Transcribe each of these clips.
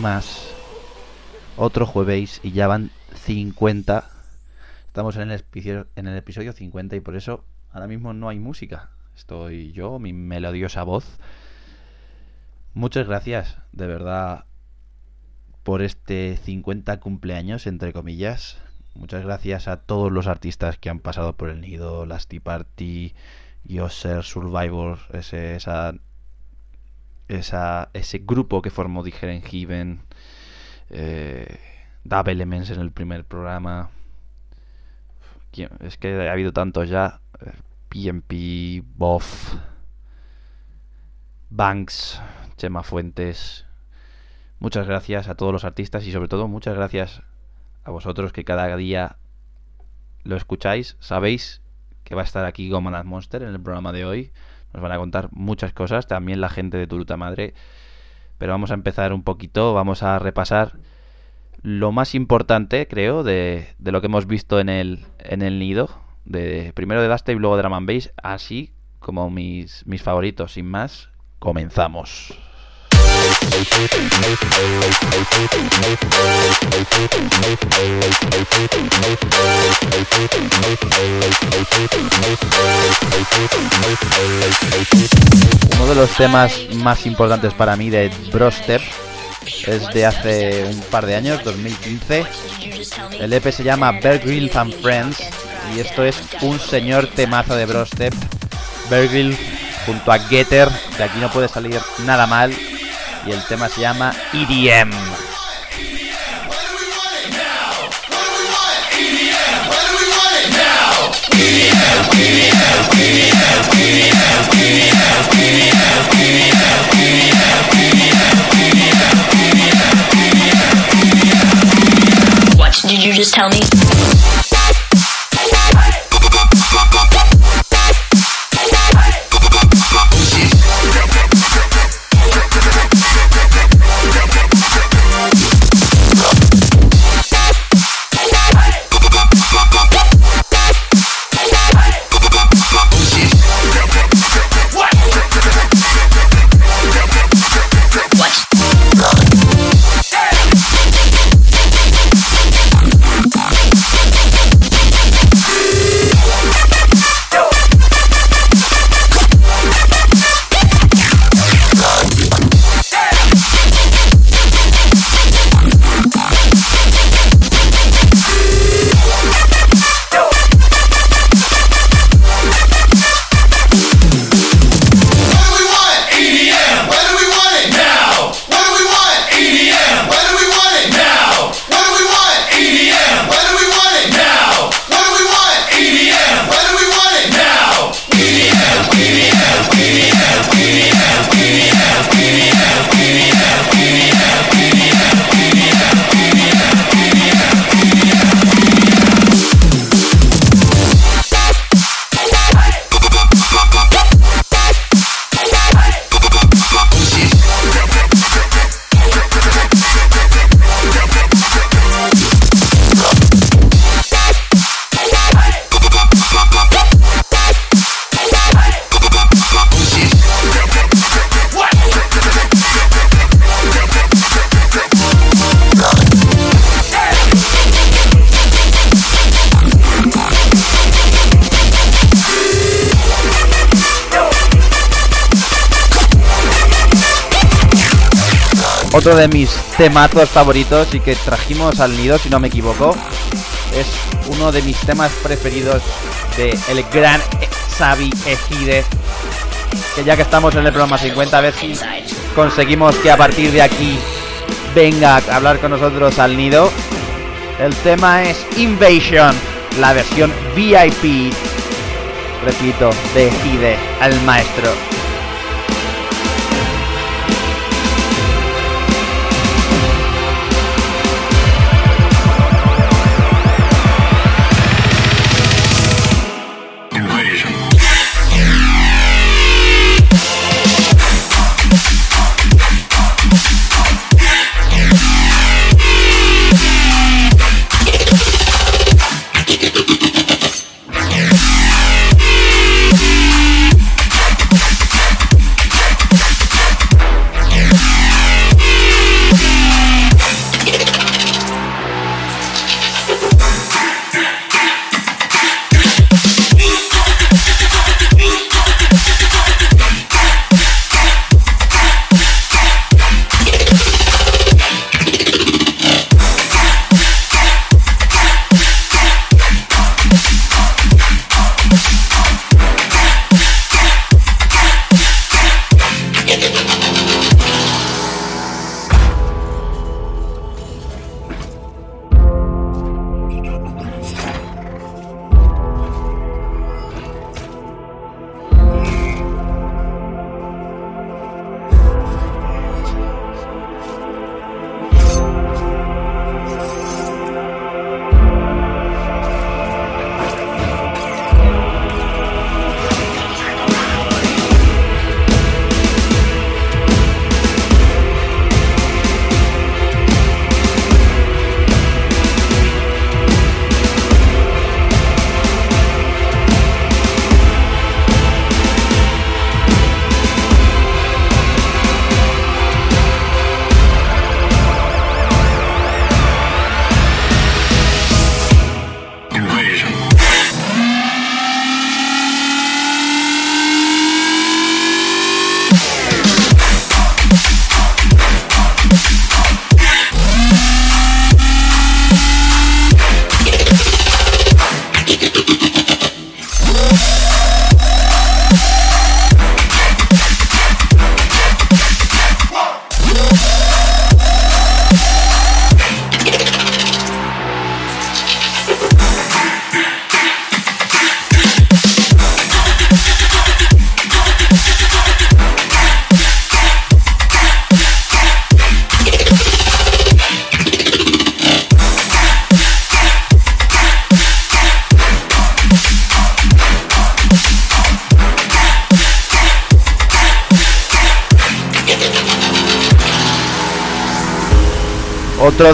Más. Otro jueves y ya van 50. Estamos en el, episodio, en el episodio 50 y por eso ahora mismo no hay música. Estoy yo, mi melodiosa voz. Muchas gracias, de verdad, por este 50 cumpleaños, entre comillas. Muchas gracias a todos los artistas que han pasado por el nido, Lasty Party, Yoser, Survivor, ese, esa, esa, ese grupo que formó Digeren Heaven, eh, Dub Elements en el primer programa. Es que ha habido tantos ya. PMP, Boff, Banks, Chema Fuentes. Muchas gracias a todos los artistas y sobre todo muchas gracias a vosotros que cada día lo escucháis. Sabéis que va a estar aquí Gomanad Monster en el programa de hoy. Nos van a contar muchas cosas, también la gente de Turuta Madre. Pero vamos a empezar un poquito, vamos a repasar lo más importante, creo, de, de lo que hemos visto en el, en el nido. De, primero de Dasta y luego de Drum Bass, así como mis, mis favoritos. Sin más, comenzamos. Uno de los temas más importantes para mí de Brostep es de hace un par de años, 2015. El EP se llama Bear and Friends y esto es un señor temazo de Brostep. Bear junto a Getter, de aquí no puede salir nada mal y el tema se llama EDM. What did you just tell me? De mis temazos favoritos y que trajimos al nido, si no me equivoco. Es uno de mis temas preferidos de el gran Xavi Ejide. Que ya que estamos en el programa 50, a ver si conseguimos que a partir de aquí venga a hablar con nosotros al nido. El tema es Invasion, la versión VIP, repito, de Ejide al maestro.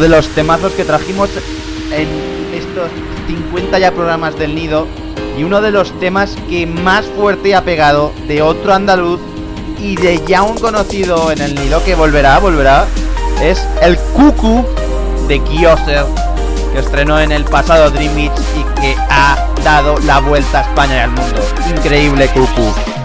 De los temazos que trajimos en estos 50 ya programas del nido y uno de los temas que más fuerte ha pegado de otro andaluz y de ya un conocido en el nido que volverá, volverá, es el Cucu de Kioser que estrenó en el pasado Dream Beach y que ha dado la vuelta a España y al mundo. Increíble Cucu.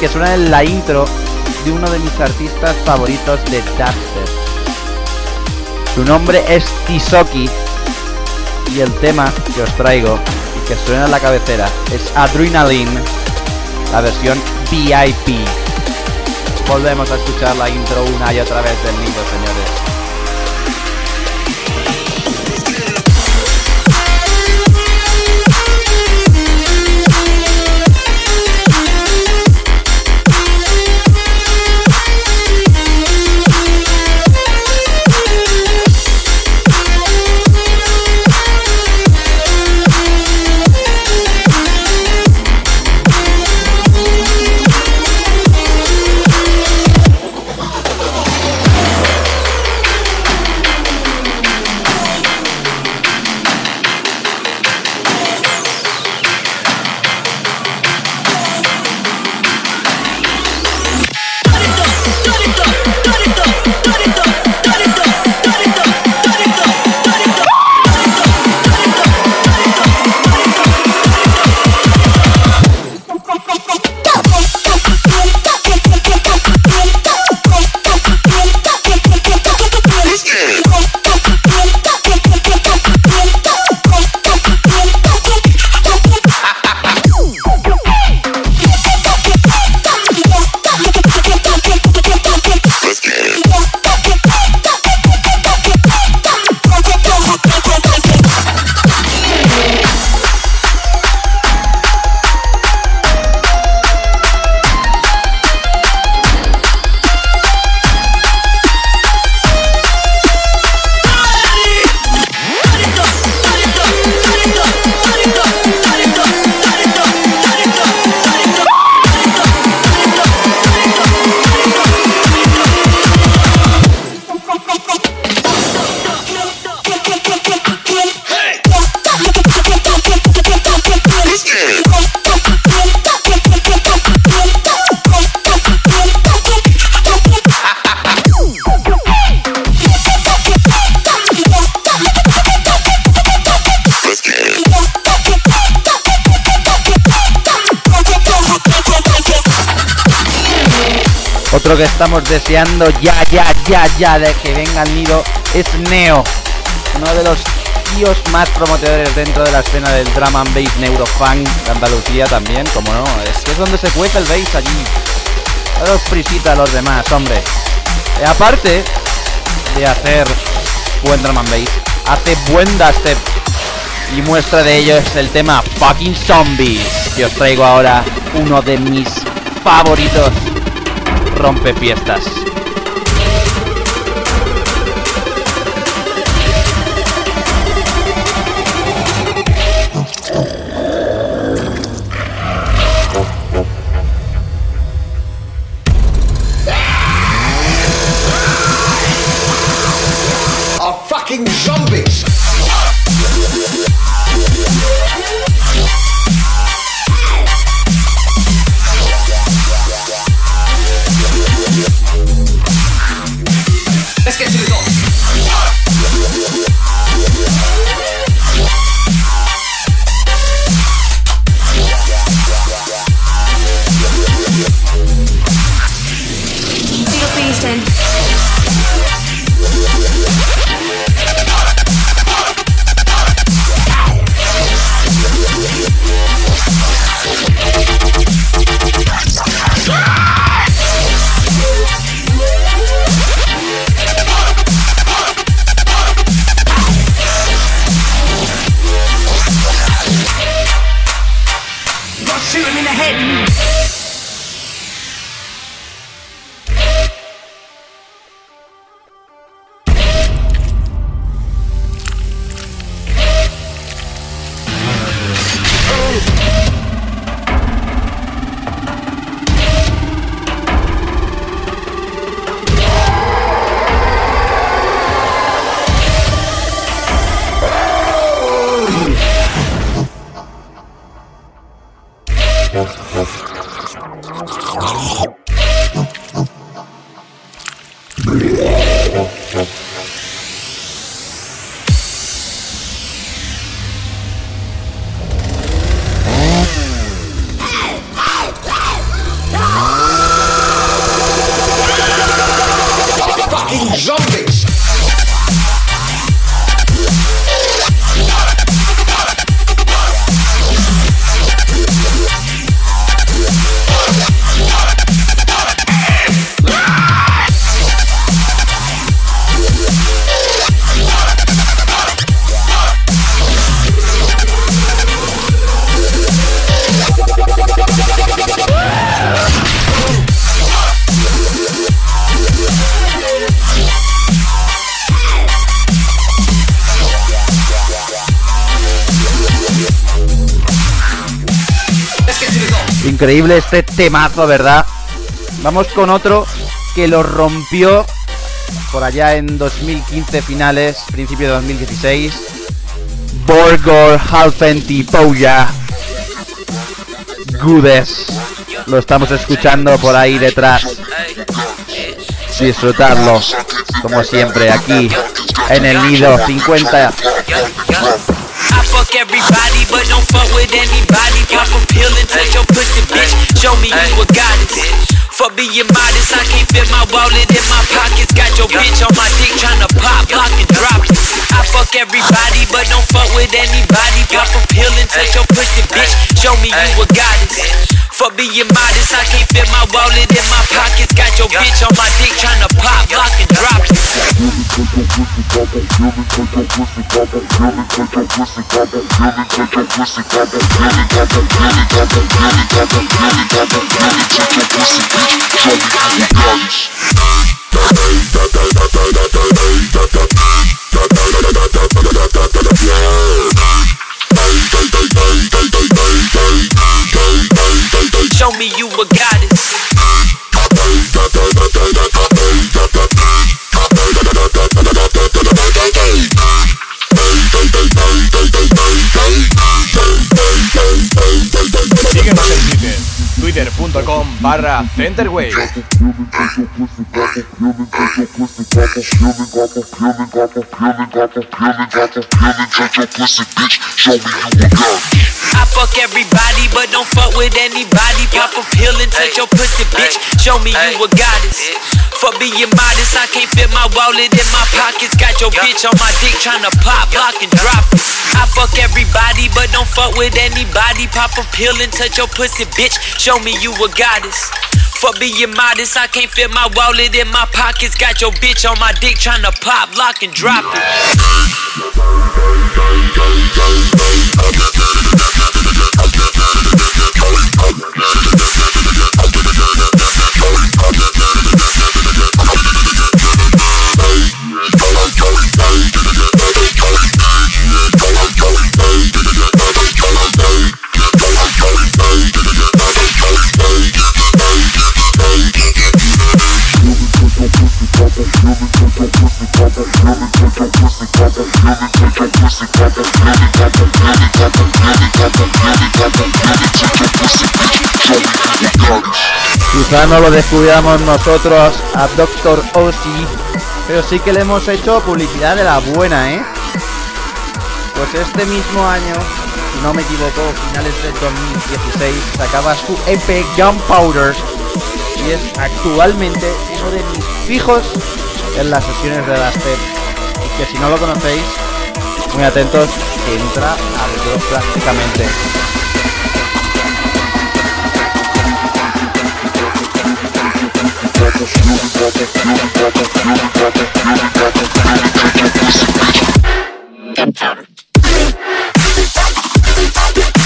Que suenan en la intro de uno de mis artistas favoritos de dubstep. Su nombre es Tisoki y el tema que os traigo y que suena en la cabecera es Adrenaline, la versión VIP. Volvemos a escuchar la intro una y otra vez del nido, señores. Que estamos deseando. Ya, ya, ya, ya de que venga al nido. Es Neo, uno de los tíos más promotores dentro de la escena del drum and bass neurofunk de Andalucía también, como no, es que es donde se cuece el bass allí. Daros prisita a los demás, hombre. Y aparte de hacer buen drum and bass, hace buen dubstep. Y muestra de ello es el tema Fucking Zombies, que os traigo ahora uno de mis favoritos rompe fiestas. Temazo, ¿verdad? Vamos con otro que lo rompió por allá en 2015 finales, principio de 2016. Borgor Halfenti Pouya. Goodes. Lo estamos escuchando por ahí detrás. Disfrutarlo, como siempre, aquí en el nido 50. Fuck everybody, but don't fuck with anybody. Pop a pill and touch your pussy, bitch. Show me you a goddess. For being modest, I can't fit my wallet in my pockets. Got your bitch on my dick tryna pop, lock and drop it. I fuck everybody, but don't fuck with anybody. Pop a pill and touch your pussy, bitch. Show me you a goddess. For being modest, I can't fit my wallet in my pockets. Got your bitch on my dick tryna pop, lock and drop it. Show me you a goddess. Síguenos twitter.com barra Centerwave. I fuck everybody, but don't fuck with anybody. Pop a pill and touch your pussy, bitch. Show me you a goddess. For being modest, I can't fit my wallet in my pockets. Got your bitch on my dick tryna pop, lock and drop it. I fuck everybody, but don't fuck with anybody. Pop a pill and touch your pussy, bitch. Show me you a goddess. For being modest, I can't fit my wallet in my pockets. Got your bitch on my dick tryna pop, lock and drop it. Quizá no lo descubriéramos nosotros a Doctor Ozzy, pero sí que le hemos hecho publicidad de la buena, ¿eh? Pues este mismo año, si no me equivoco, finales del 2016, sacaba su EP Gunpowder y es actualmente uno de mis fijos en las sesiones de las TED. Que si no lo conocéis, muy atentos, entra al blog prácticamente. Thank you.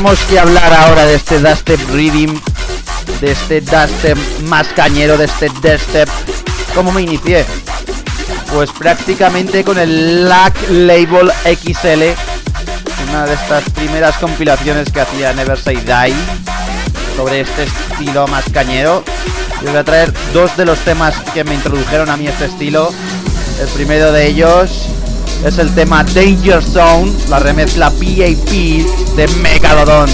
Que hablar ahora de este dubstep reading, de este dubstep más cañero, de este dubstep, ¿cómo me inicié? Pues prácticamente con el LAC Label XL, una de estas primeras compilaciones que hacía Never Say Die sobre este estilo más cañero. Voy a traer dos de los temas que me introdujeron a mí este estilo. El primero de ellos es el tema Danger Zone, la remezcla PAP de Megalodon.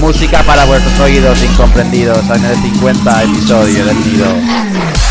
Música para vuestros oídos incomprendidos en el 50 episodio del Nido.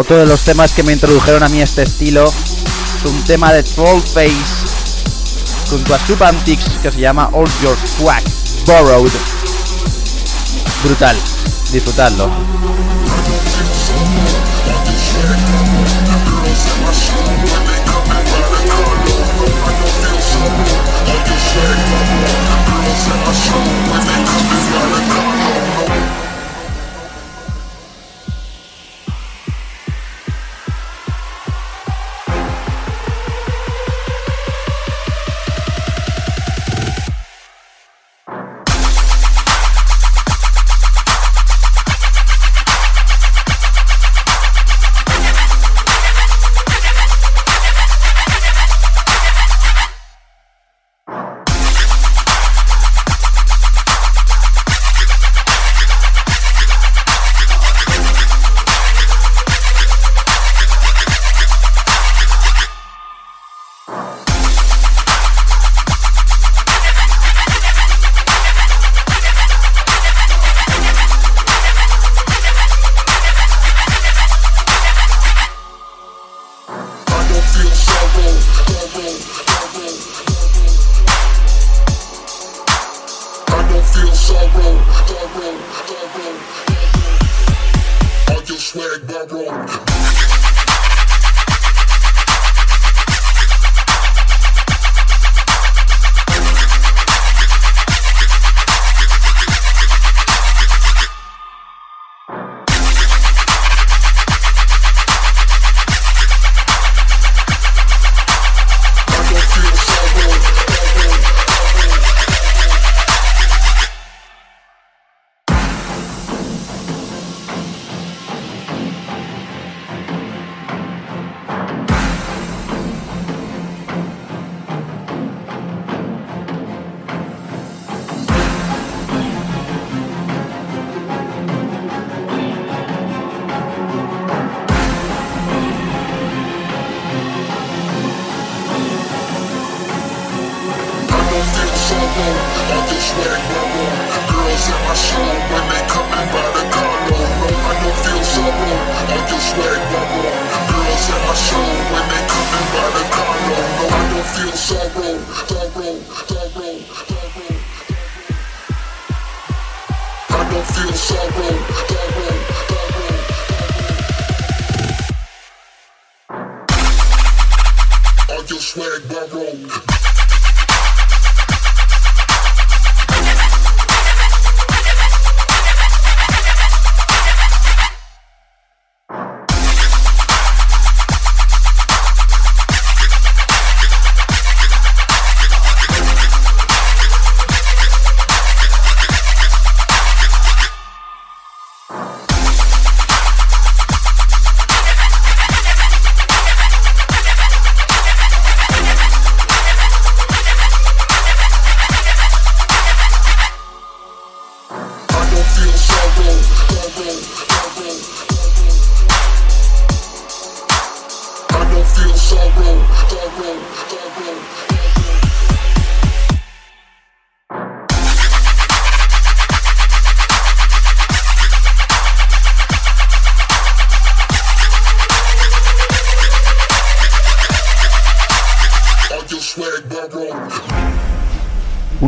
Otro de los temas que me introdujeron a mí este estilo es un tema de Trollface junto a Subantics que se llama All Your Swag Borrowed. Brutal, disfrutadlo.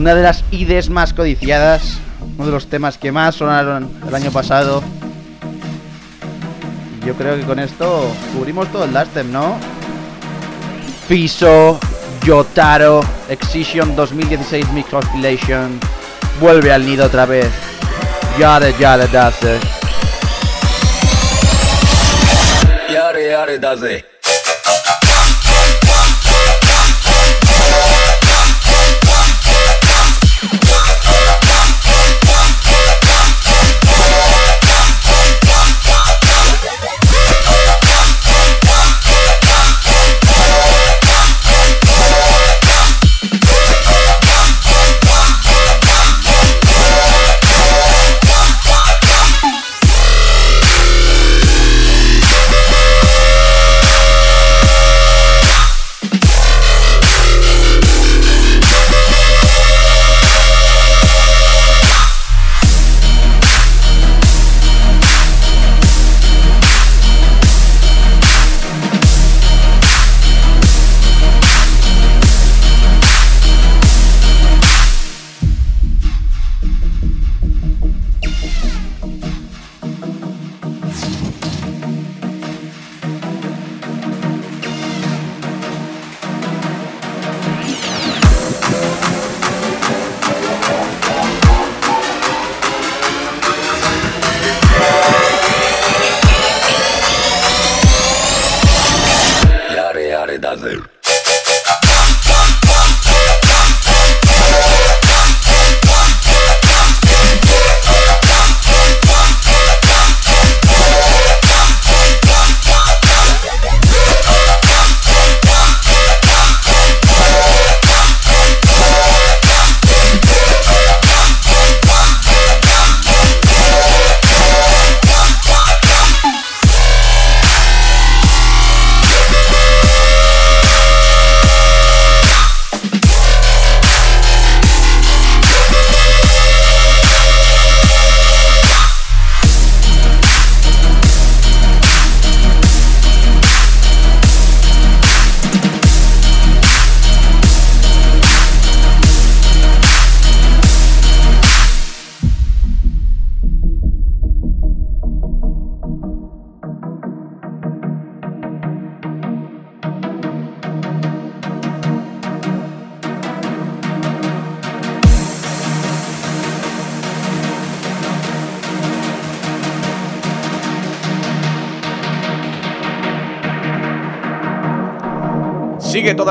Una de las IDs más codiciadas, uno de los temas que más sonaron el año pasado. Yo creo que con esto cubrimos todo el last time, ¿no? Piso, Yotaro, Excision 2016 Mix Oscillation, vuelve al nido otra vez. Yare, yare, dase. Yare yare da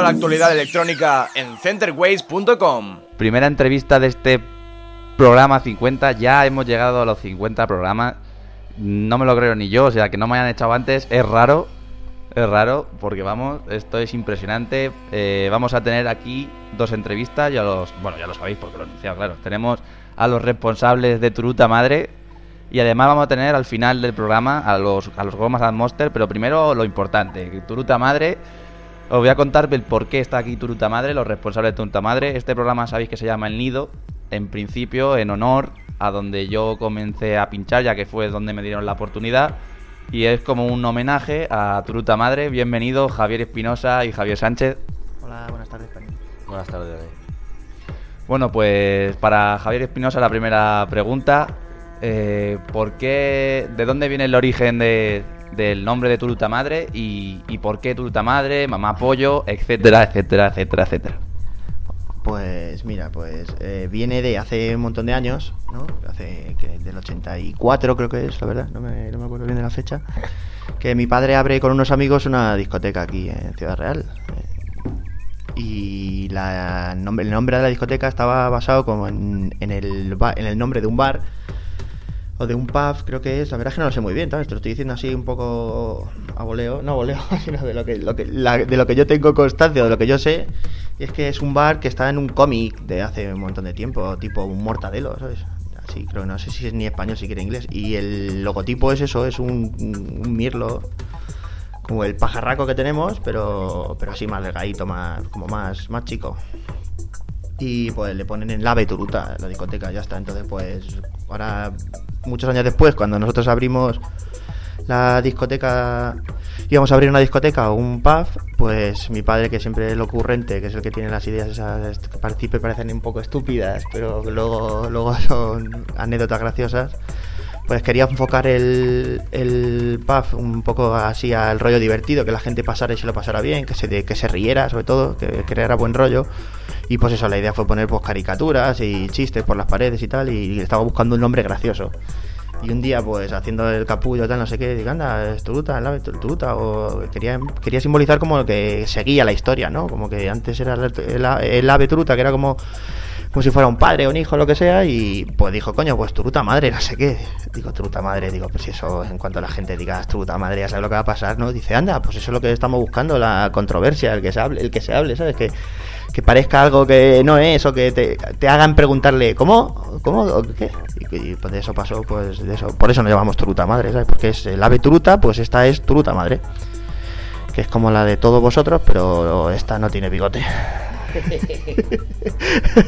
la actualidad electrónica en centerways.com. Primera entrevista de este programa 50. Ya hemos llegado a los 50 programas. No me lo creo ni yo, o sea, que no me hayan echado antes. Es raro, es raro, porque vamos, esto es impresionante. Eh, vamos a tener aquí dos entrevistas, ya los, bueno, ya lo sabéis porque lo he anunciado, claro. Tenemos a los responsables de Turuta Madre y además vamos a tener al final del programa a los, a los Gomas Monster, pero primero lo importante, Turuta Madre. Os voy a contar el por qué está aquí Turuta Madre, los responsables de Turuta Madre. Este programa sabéis que se llama El Nido, en principio en honor a donde yo comencé a pinchar, ya que fue donde me dieron la oportunidad. Y es como un homenaje a Turuta Madre. Bienvenido Javier Espinosa y Javier Sánchez. Hola, buenas tardes, Pani. Buenas tardes. Bueno, pues para Javier Espinosa la primera pregunta. Eh, ¿Por qué, de dónde viene el origen de- del nombre de Turuta Madre y, por qué Turuta Madre, Mamá Pollo, etcétera, etcétera, etcétera, etcétera? Pues mira, pues eh, viene de hace un montón de años, ¿no? Hace que del 84 creo que es, la verdad, no me, acuerdo bien de la fecha. Que mi padre abre con unos amigos una discoteca aquí en Ciudad Real. Y la, el nombre, de la discoteca estaba basado como en, en el, en el nombre de un bar o de un pub, creo que es. La verdad es que no lo sé muy bien, ¿sabes? Te lo estoy diciendo así un poco a voleo. No a voleo, sino de lo que, lo que, la- de lo que yo tengo constancia, de lo que yo sé. Y es que es un bar que está en un cómic de hace un montón de tiempo, tipo un mortadelo, ¿sabes? Así, creo, no sé si es ni español, si quiere inglés. Y el logotipo es eso, es un, un mirlo, como el pajarraco que tenemos, pero, pero así más delgadito, más, como más, más chico. Y pues le ponen en la Turuta, la discoteca, ya está. Entonces, pues ahora, muchos años después, cuando nosotros abrimos la discoteca, íbamos a abrir una discoteca o un pub, pues mi padre, que siempre es el ocurrente, que es el que tiene las ideas que principio parecen un poco estúpidas, pero luego, luego son anécdotas graciosas, pues quería enfocar el, el pub un poco así al rollo divertido, que la gente pasara y se lo pasara bien, que se, que se riera sobre todo, que creara buen rollo. Y pues eso, la idea fue poner pues caricaturas y chistes por las paredes y tal, y estaba buscando un nombre gracioso. Y un día, pues haciendo el capullo, tal, no sé qué, digo, anda, es Turuta, ave Turuta, o quería, quería simbolizar como que seguía la historia, ¿no? Como que antes era el, el- el ave Turuta, que era como, como si fuera un padre, un hijo, lo que sea, y pues dijo, coño, pues Turuta madre, no sé qué. Digo, Turuta madre, digo, pues si eso, en cuanto la gente diga Turuta madre, ya sabe lo que va a pasar, ¿no? Dice, anda, pues eso es lo que estamos buscando, la controversia, el que se hable, el que se hable, ¿sabes? Que, que parezca algo que no es, o que te, te hagan preguntarle, ¿cómo? ¿Cómo? ¿O ¿Qué? Y, y, pues de eso pasó, pues de eso, por eso nos llamamos Turuta madre, ¿sabes? Porque es el ave Turuta, pues esta es Turuta madre. Que es como la de todos vosotros, pero esta no tiene bigote.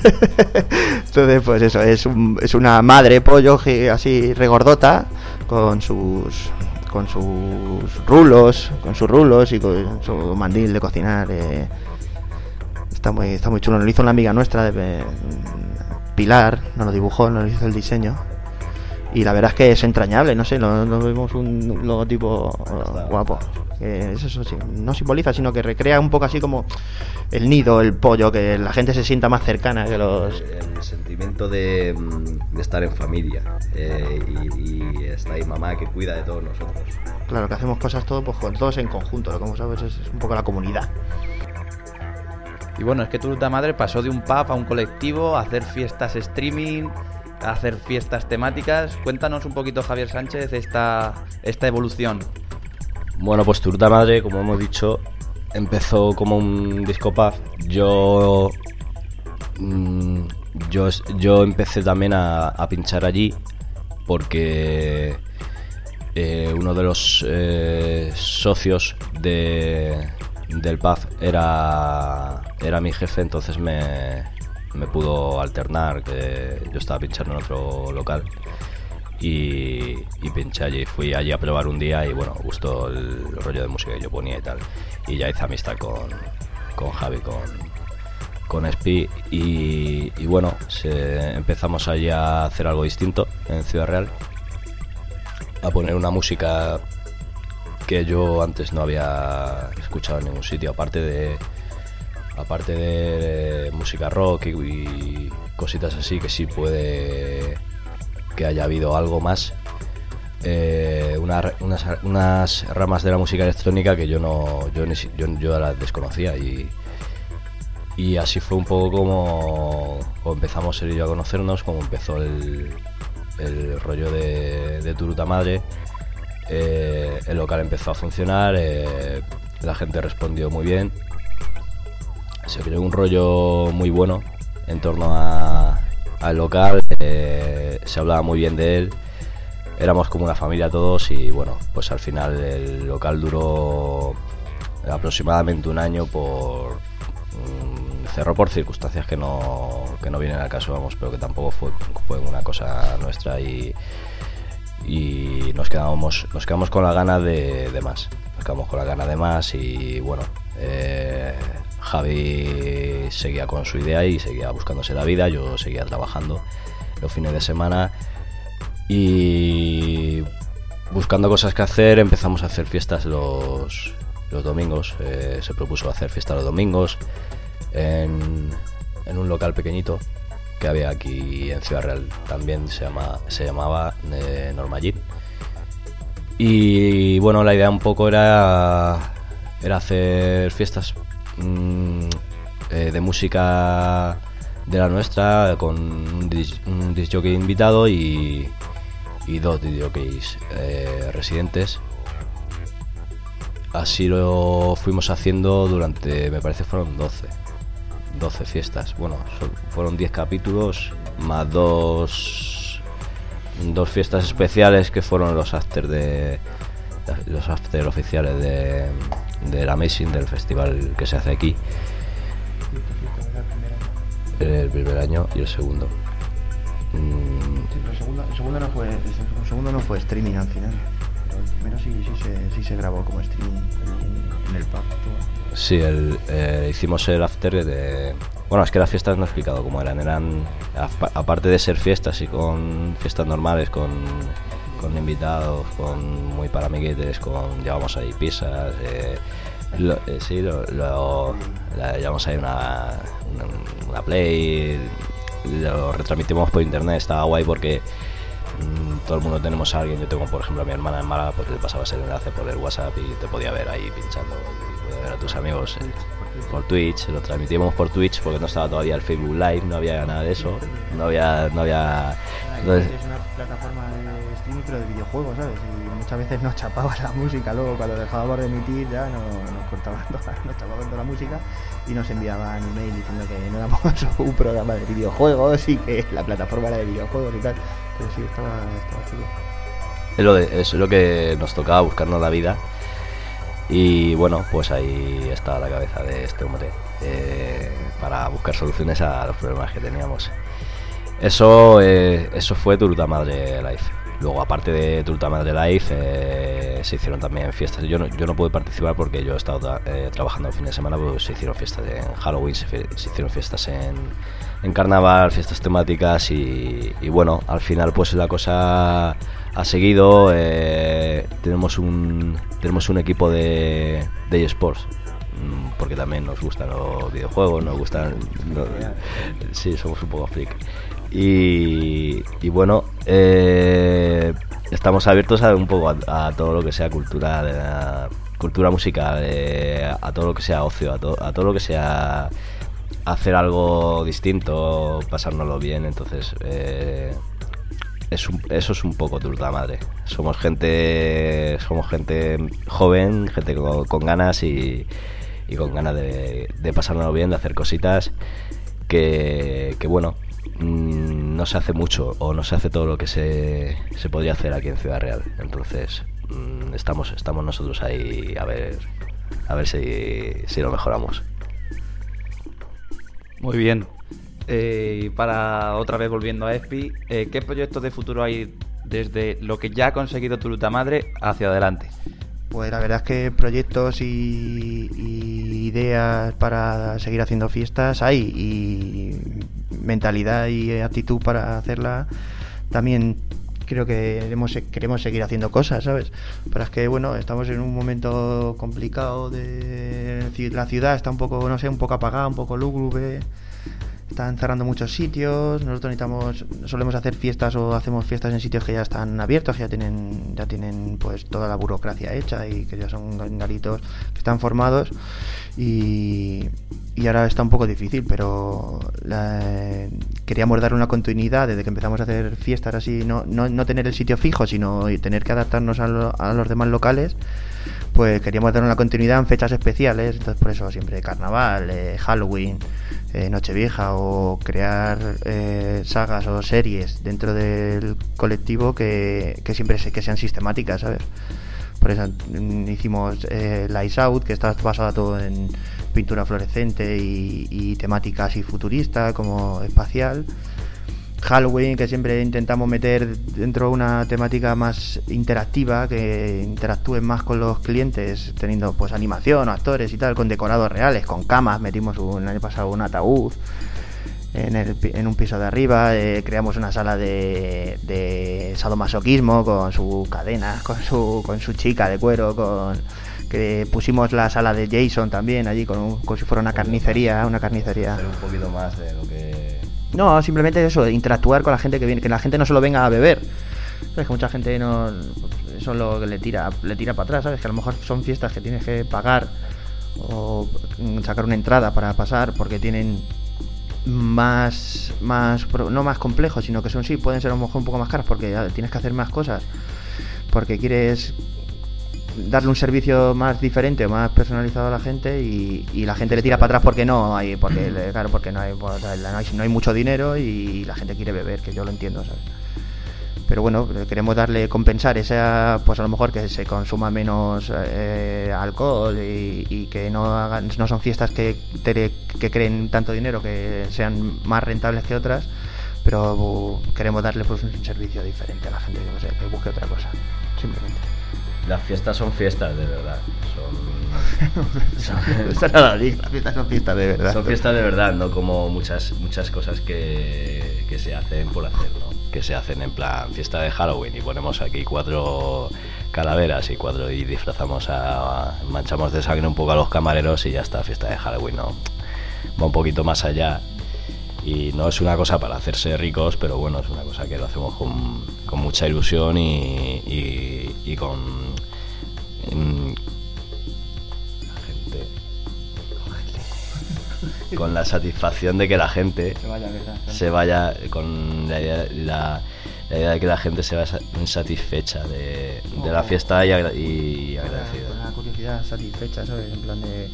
Entonces, pues eso, es, un- es una madre pollo así regordota con sus con sus rulos, con sus rulos y con su mandil de cocinar. eh. Está muy está muy chulo. Nos lo hizo una amiga nuestra de Pilar, nos lo dibujó, nos hizo el diseño. Y la verdad es que es entrañable, no sé, lo, lo vemos un logotipo eh, guapo. Es eso sí, no simboliza, sino que recrea un poco así como el nido, el pollo, que la gente se sienta más cercana que los... El sentimiento de, mm, de estar en familia eh, y, y está ahí mamá que cuida de todos nosotros. Claro, que hacemos cosas todo, pues con todos en conjunto, como sabes, es, es un poco la comunidad. Y bueno, es que Turuta Madre pasó de un pub a un colectivo, a hacer fiestas streaming, a hacer fiestas temáticas. Cuéntanos un poquito, Javier Sánchez, esta, esta evolución. Bueno, pues Turuta Madre, como hemos dicho, empezó como un disco pub. Yo, mm, yo, yo empecé también a, a pinchar allí porque eh, uno de los eh, socios de, del pub era, era mi jefe, entonces me, me pudo alternar, que yo estaba pinchando en otro local y, pinché allí. Fui allí a probar un día y bueno, gustó el rollo de música que yo ponía y tal. Y ya hice amistad con, con Javi, con, con Spi y, bueno, empezamos allí a hacer algo distinto en Ciudad Real. A poner una música que yo antes no había escuchado en ningún sitio, aparte de aparte de música rock y, cositas así que sí puede que haya habido algo más eh, una- unas, ramas de la música electrónica que yo no yo, yo, yo las desconocía y y así fue un poco como, empezamos él y a conocernos como empezó el, el rollo de, de Turuta Madre Eh, el local empezó a funcionar eh, la gente respondió muy bien. Se creó un rollo muy bueno en torno a- al local, eh, se hablaba muy bien de él, éramos como una familia todos y bueno, pues al final el local duró aproximadamente un año por, Mm, cerró por circunstancias que no, que no vienen al caso, vamos, pero que tampoco fue, fue una cosa nuestra y, y nos quedamos, nos quedamos con la gana de, más. Nos quedamos con la gana de más y bueno, eh, Javi seguía con su idea y seguía buscándose la vida, yo seguía trabajando los fines de semana y buscando cosas que hacer empezamos a hacer fiestas los, los domingos. Eh, se propuso hacer fiesta los domingos en un local pequeñito que había aquí en Ciudad Real. También se, llama, se llamaba eh, Norma. Y bueno, la idea un poco era, era hacer fiestas mm, eh, de música de la nuestra con un dis- un disc jockey invitado y, y dos disc jockeys eh, residentes. Así lo fuimos haciendo durante, me parece fueron 12. 12 fiestas. Bueno, fueron 10 capítulos más dos dos fiestas especiales que fueron los after de los after oficiales de del Amazing del festival que se hace aquí. El primer año y el segundo. Sí, pero el segundo, el segundo no fue, el segundo no fue streaming al final. Primero sí, sí, se, sí se grabó como streaming en, el pub. Sí, el, eh, hicimos el after de... Bueno, es que las fiestas no he explicado cómo eran. Eran, apa- aparte de ser fiestas y con fiestas normales, con, con invitados, con muy para amiguetes, con llevamos ahí pizzas. eh, lo- eh, sí, lo, lo- llevamos ahí una, una, una play, lo retransmitimos por internet, estaba guay porque todo el mundo tenemos a alguien. Yo tengo, por ejemplo, a mi hermana en Málaga, pues le pasabas el enlace por el WhatsApp y te podía ver ahí pinchando, y podía ver a tus amigos eh, por Twitch. Lo transmitimos por Twitch porque no estaba todavía el Facebook Live, no había nada de eso, no había, no había. entonces- es una plataforma de streaming pero de videojuegos, ¿sabes? Y muchas veces nos chapaba la música, luego cuando dejábamos de emitir ya no, nos cortaban toda, nos chapaban toda la música y nos enviaban email diciendo que no éramos un programa de videojuegos y que la plataforma era de videojuegos y tal. Sí, estaba, chulo. Es lo, es lo que nos tocaba buscarnos la vida. Y bueno, pues ahí está la cabeza de este hombre eh, para buscar soluciones a los problemas que teníamos. Eso, eh, eso fue Turuta Madre Live. Luego, aparte de Turuta Madre Live, eh, se hicieron también fiestas. Yo no, yo no pude participar porque yo he estado eh, trabajando el fin de semana, pues se hicieron fiestas en Halloween, se, hicieron fiestas en, en carnaval, fiestas temáticas y, bueno, al final pues la cosa ha seguido. eh, tenemos un tenemos un equipo de, de eSports mm, porque también nos gustan los videojuegos, nos gustan... sí, somos un poco freak. Y, bueno, eh, estamos abiertos a un poco a, todo lo que sea cultura, cultura musical, eh, a todo lo que sea ocio, a, to- a todo lo que sea hacer algo distinto, pasárnoslo bien. Entonces, eh, eso es un poco turta madre. Somos gente, somos gente joven, gente con, ganas y, con ganas de, pasárnoslo bien, de hacer cositas que bueno, mm, no se hace mucho o no se hace todo lo que se, se podría hacer aquí en Ciudad Real. Entonces, mm, estamos, estamos nosotros ahí a ver, a ver si, si lo mejoramos. Muy bien. Eh, para otra vez volviendo a ESPI, eh, ¿qué proyectos de futuro hay desde lo que ya ha conseguido Turuta Madre hacia adelante? Pues la verdad es que proyectos y, ideas para seguir haciendo fiestas hay y mentalidad y actitud para hacerla también creo que queremos, queremos seguir haciendo cosas, ¿sabes? Pero es que, bueno, estamos en un momento complicado de la ciudad, está un poco, no sé, un poco apagada, un poco lúgubre, están cerrando muchos sitios, nosotros necesitamos, solemos hacer fiestas o hacemos fiestas en sitios que ya están abiertos, que ya tienen, ya tienen pues toda la burocracia hecha y que ya son garitos que están formados. Y, y ahora está un poco difícil, pero la- queríamos dar una continuidad desde que empezamos a hacer fiestas así, no, no, no tener el sitio fijo, sino tener que adaptarnos a, lo- a los demás locales, pues queríamos dar una continuidad en fechas especiales, entonces por eso siempre carnaval, eh, Halloween, eh, Nochevieja o crear eh, sagas o series dentro del colectivo que, que siempre se, que sean sistemáticas, ¿sabes? Por eso mm, hicimos eh, Lights Out, que está basada todo en pintura fluorescente y, y temática así futurista, como espacial. Halloween, que siempre intentamos meter dentro de una temática más interactiva, que interactúen más con los clientes, teniendo pues animación, actores y tal, con decorados reales, con camas, metimos un año pasado un ataúd en, el en un piso de arriba, eh, creamos una sala de, de sadomasoquismo con su cadena, con su, con su chica de cuero, con que pusimos la sala de Jason también allí, con, un- como si fuera una carnicería, una carnicería. Un poquito más de lo que. No, simplemente eso, interactuar con la gente que viene, que la gente no solo venga a beber. Sabes que mucha gente no eso es lo que le tira, le tira para atrás, ¿sabes? Que a lo mejor son fiestas que tienes que pagar o sacar una entrada para pasar porque tienen más más no más complejos, sino que son sí, pueden ser a lo mejor un poco más caras porque tienes que hacer más cosas. Porque quieres darle un servicio más diferente, más personalizado a la gente y, la gente le tira para atrás porque no hay, porque claro, porque no hay, no hay, no hay mucho dinero y la gente quiere beber, que yo lo entiendo, ¿sabes? Pero bueno, queremos darle, compensar esa, pues a lo mejor que se consuma menos eh, alcohol y, que no hagan, no son fiestas que, que creen tanto dinero, que sean más rentables que otras, pero queremos darle pues un servicio diferente a la gente, que, no sé, que busque otra cosa, simplemente. Las fiestas son fiestas, de verdad. Son. Las fiestas son fiestas de verdad. Son fiestas de verdad, no como muchas muchas cosas que, que se hacen por hacer, ¿no? Que se hacen en plan fiesta de Halloween y ponemos aquí cuatro calaveras y cuatro y disfrazamos a, manchamos de sangre un poco a los camareros y ya está, fiesta de Halloween, ¿no? Va un poquito más allá y no es una cosa para hacerse ricos, pero bueno, es una cosa que lo hacemos con, con mucha ilusión y, y, y con... la gente con la satisfacción de que la gente Se vaya, ¿verdad? se vaya con la idea, la, la idea de que la gente se vaya satisfecha de, de la fiesta y, agra- y agradecida. Con una curiosidad satisfecha, ¿sabes? En plan de.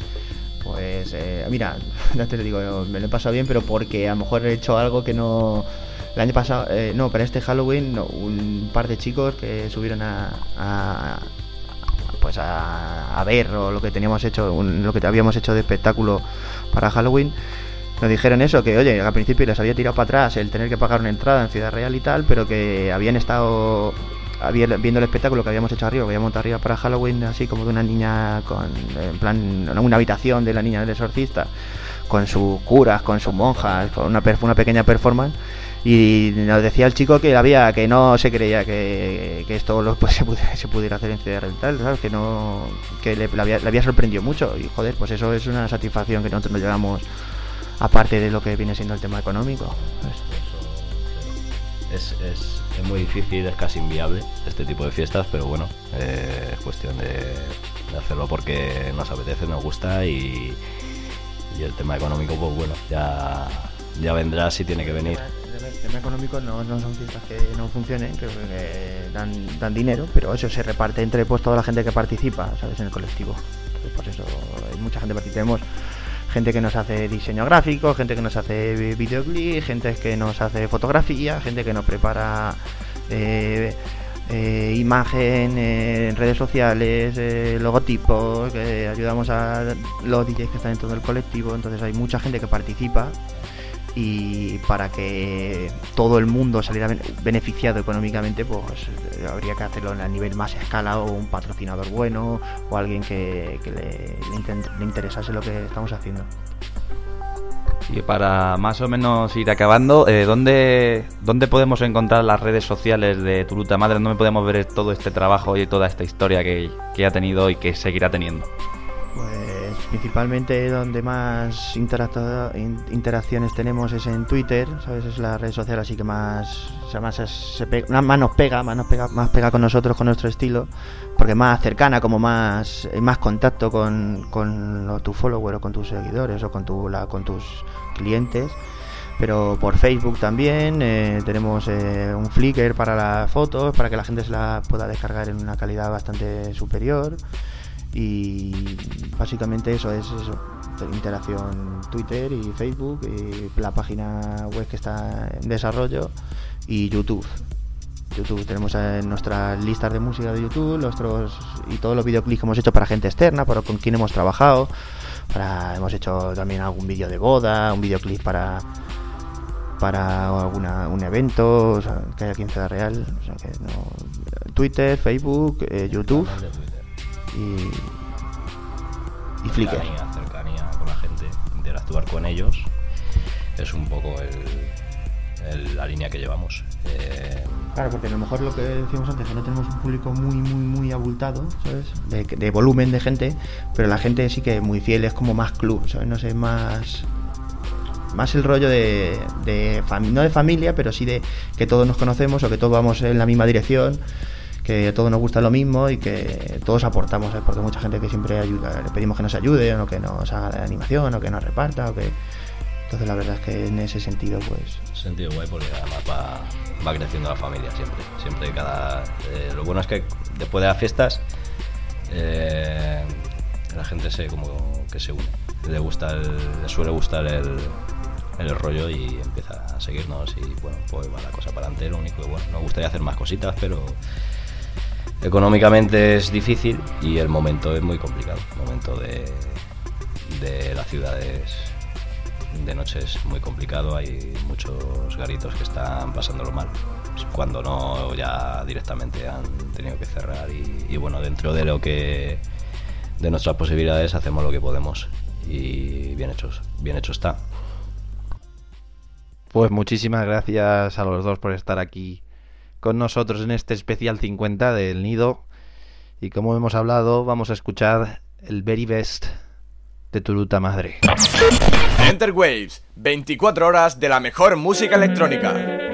Pues, eh, mira, ya te digo, yo me lo he pasado bien, pero porque a lo mejor he hecho algo que no. El año pasado, eh, no, para este Halloween, no, un par de chicos que subieron a. a- pues a, a ver o lo que teníamos hecho, un- lo que habíamos hecho de espectáculo para Halloween, nos dijeron eso, que oye, al principio les había tirado para atrás el tener que pagar una entrada en Ciudad Real y tal, pero que habían estado había- viendo el espectáculo que habíamos hecho arriba, que habíamos montado arriba para Halloween, así como de una niña con, en plan, una habitación de la niña del exorcista, con sus curas, con sus monjas, con una, una pequeña performance. Y nos decía el chico que había que no se creía que, que esto lo, pues, se, pudiera, se pudiera hacer en Ciudad Real y tal, ¿sabes? Que no que le, había, le había sorprendido mucho y joder, pues eso es una satisfacción que nosotros nos llevamos aparte de lo que viene siendo el tema económico. Es, es, es muy difícil, es casi inviable este tipo de fiestas, pero bueno, eh, es cuestión de, de hacerlo porque nos apetece, nos gusta y, y el tema económico, pues bueno, ya, ya vendrá si tiene que venir. El tema económico no, no son fiestas que no funcionen, que, que dan, dan dinero, pero eso se reparte entre pues toda la gente que participa, ¿sabes? En el colectivo. Entonces, por eso hay mucha gente participemos. Gente que nos hace diseño gráfico, gente que nos hace vi- videoclip, gente que nos hace fotografía, gente que nos prepara eh, eh, imagen eh, en redes sociales, eh, logotipos, que ayudamos a los DJs que están dentro del colectivo. Entonces hay mucha gente que participa y para que todo el mundo saliera ben- beneficiado económicamente, pues eh, habría que hacerlo a nivel más escala o un patrocinador bueno o alguien que, que le, le interesase lo que estamos haciendo. Y para más o menos ir acabando, eh, ¿dónde, ¿dónde podemos encontrar las redes sociales de Turuta Madre? ¿Dónde podemos ver todo este trabajo y toda esta historia que, que ha tenido y que seguirá teniendo? Principalmente donde más interacciones tenemos es en Twitter, ¿sabes? Es la red social así que más, o sea, más, se pe- más nos pega, más nos pega, más pega con nosotros, con nuestro estilo, porque más cercana, como más, más contacto con, con lo- tu follower o con tus seguidores o con, tu, la, con tus clientes. Pero por Facebook también eh, tenemos eh, un Flickr para las fotos, para que la gente se la pueda descargar en una calidad bastante superior y básicamente eso es eso interacción Twitter y Facebook y la página web que está en desarrollo y YouTube YouTube. Tenemos nuestras listas de música de YouTube, nuestros y todos los videoclips que hemos hecho para gente externa, para con quien hemos trabajado. Para, hemos hecho también algún vídeo de boda, un videoclip para para alguna, un evento o sea, que hay aquí en Real. O sea, que no- Twitter, Facebook, eh, YouTube. Y, y Flickr. Cercanía, cercanía con la gente, interactuar con ellos es un poco el- el- la línea que llevamos. Eh, Claro, porque a lo mejor lo que decíamos antes, que no tenemos un público muy, muy, muy abultado, ¿sabes? De, de volumen de gente, pero la gente sí que es muy fiel, es como más club, ¿sabes? No sé, más. Más el rollo de. de fami- no de familia, pero sí de que todos nos conocemos o que todos vamos en la misma dirección, que a todos nos gusta lo mismo y que todos aportamos, ¿sabes? Porque hay mucha gente que siempre ayuda, le pedimos que nos ayude, o que nos haga de animación, o que nos reparta, o que. Entonces la verdad es que en ese sentido, pues. sentido guay porque además va, va creciendo la familia siempre. Siempre cada. eh, lo bueno es que después de las fiestas eh, la gente se como que se une. Le gusta el, le suele gustar el, el rollo y empieza a seguirnos y bueno, pues va la cosa para adelante. Lo único que bueno, nos gustaría hacer más cositas, pero económicamente es difícil y el momento es muy complicado. El momento de, de las ciudades de noche es muy complicado, hay muchos garitos que están pasándolo mal, cuando no ya directamente han tenido que cerrar y, y bueno, dentro de lo que de nuestras posibilidades hacemos lo que podemos y bien hechos, bien hecho está. Pues muchísimas gracias a los dos por estar aquí con nosotros en este especial 50 del Nido. Y como hemos hablado, vamos a escuchar el very best de Turuta Madre. Enter Waves, 24 horas de la mejor música electrónica.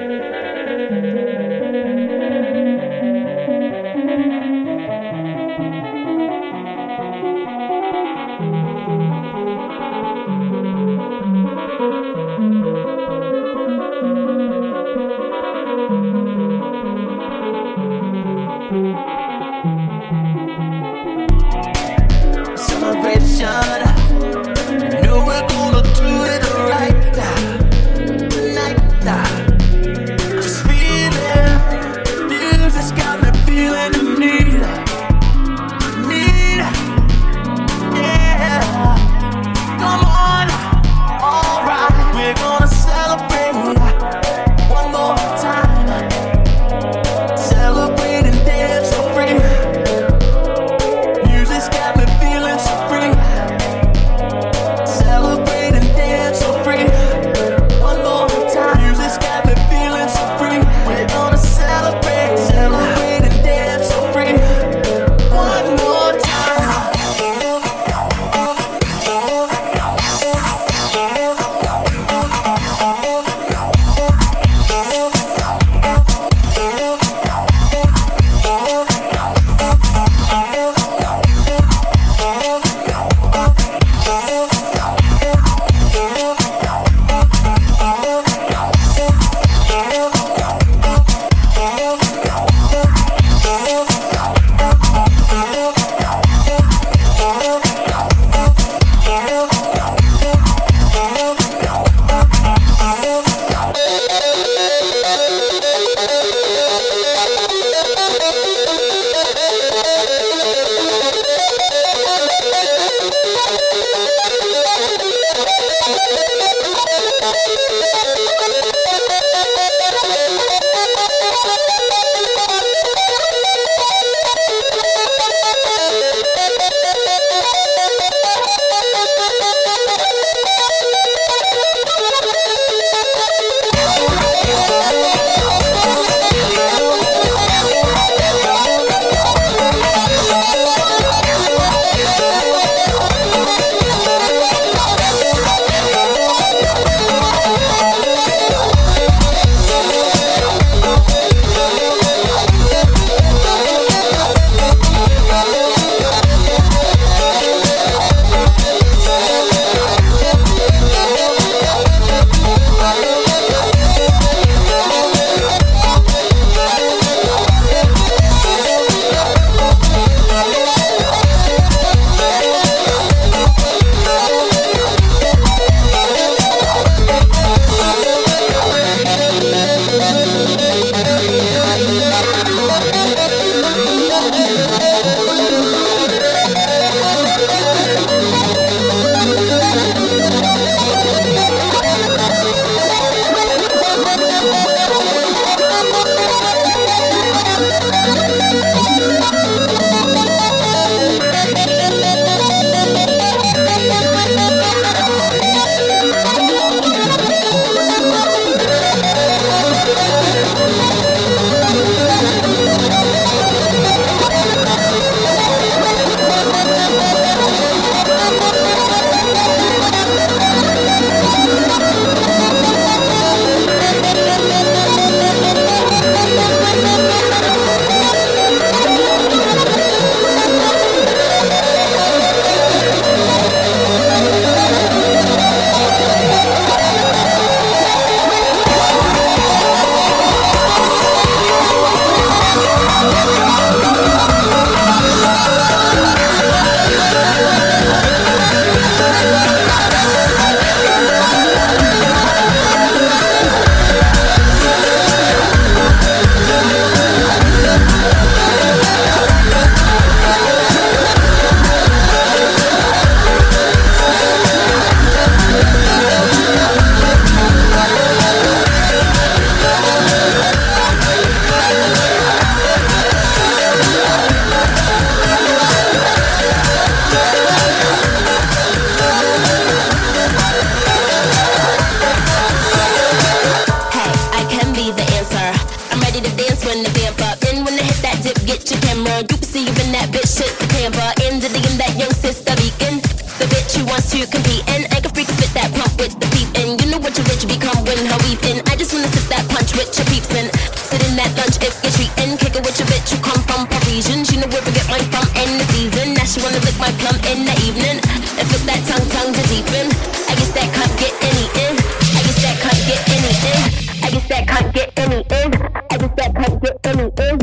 Sip that punch with your peeps in. Sit in that lunch if you're treating. Kick it with your bitch who come from Parisian. She know where to get mine from in the season. Now she wanna lick my plum in the evening. And flip that tongue tongue to deepen. I guess that can't get any in. I guess that can't get any in. I guess that can't get any in. I guess that can't get any in.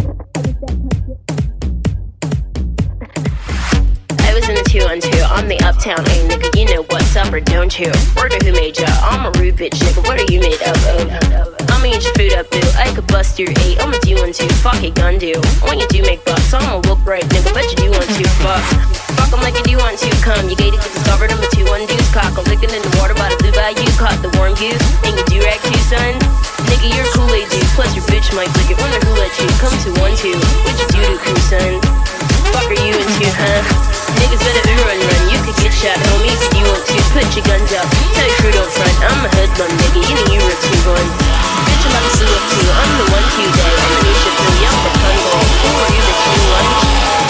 I was in the two on two. I'm the uptown A nigga. You know what's up or don't you? Word who made ya? I'm a rude bitch nigga. What are you made up of? Oh, oh, oh, I'ma eat your food up, boo. I could bust your eight. I'ma do one two. Fuck it, gun do. When you do make bucks, I'ma look right, nigga. Bet you do want to. Fuck. Fuck 'em like you do want to. Come, you gated, get discovered. I'm a two one deuce. Cock. I'm licking in the water by the blue bayou. Caught the warm goose. And you do rag too, son. Nigga, you're a Kool-Aid dude. Plus your bitch might lick it. Wonder who let you. Come to one two. What you do to crew, son? Fuck are you into, huh? Niggas better ooh run run. You could get shot, homies, if you want to. Put your guns up. Tell your crew don't front. I'm a hoodlum, nigga. You know you were two one. I'm the one the who are the?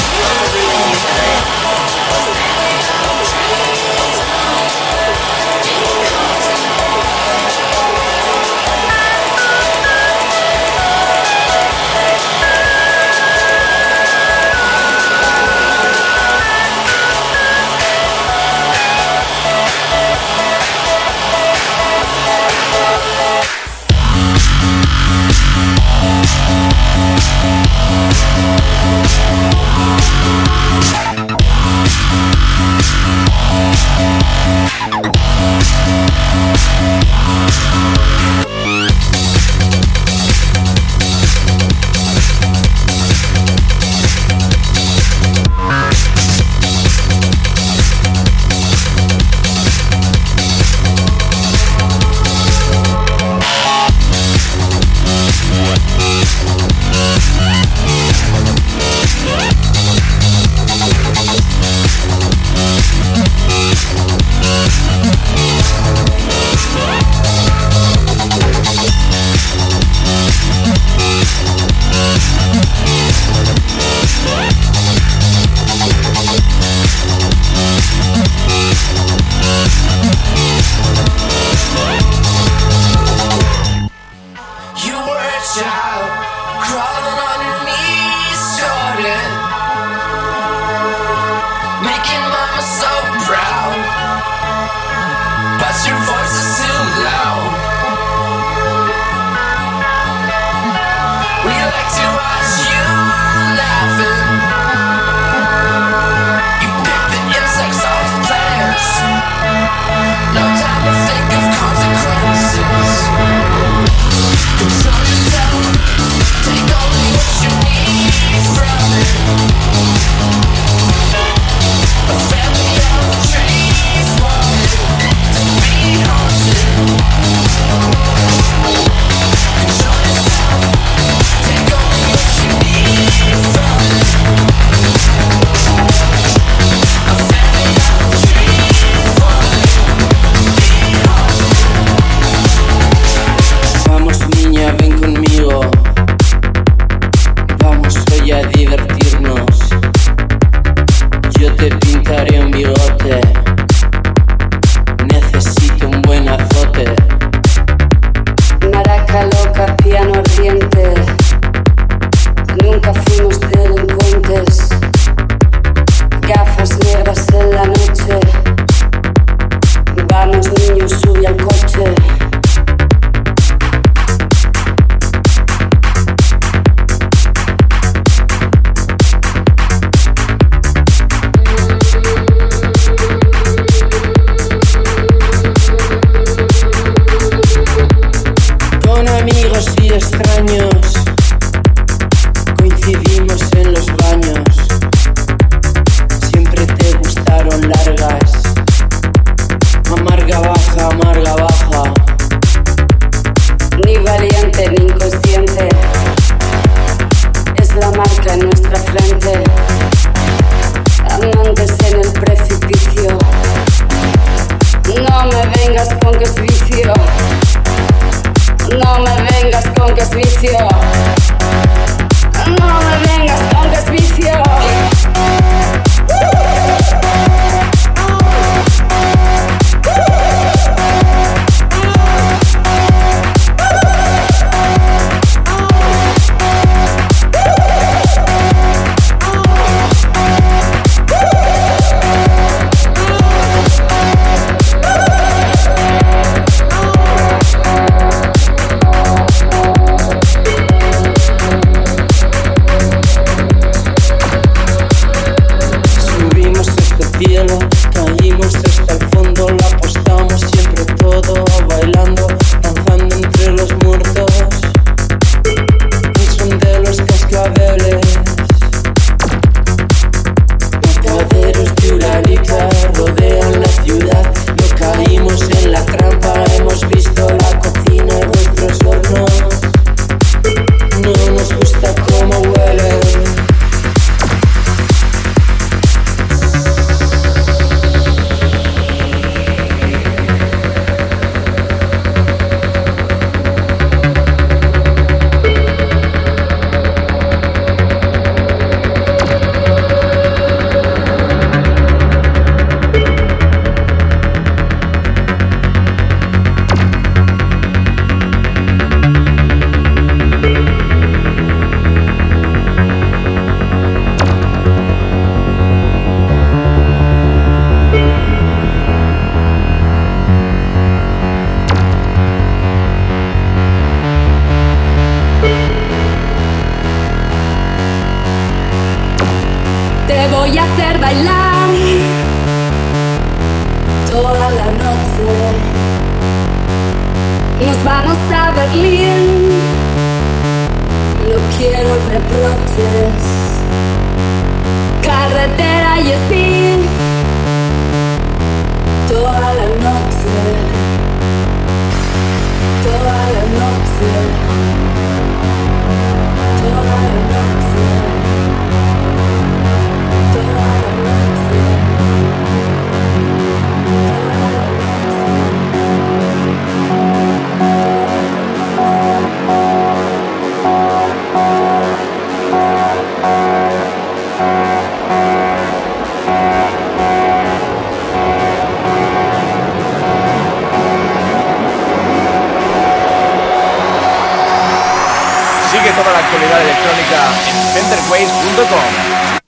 Electrónica en centerways.com.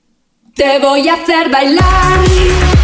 Te voy a hacer bailar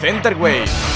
Center Waves.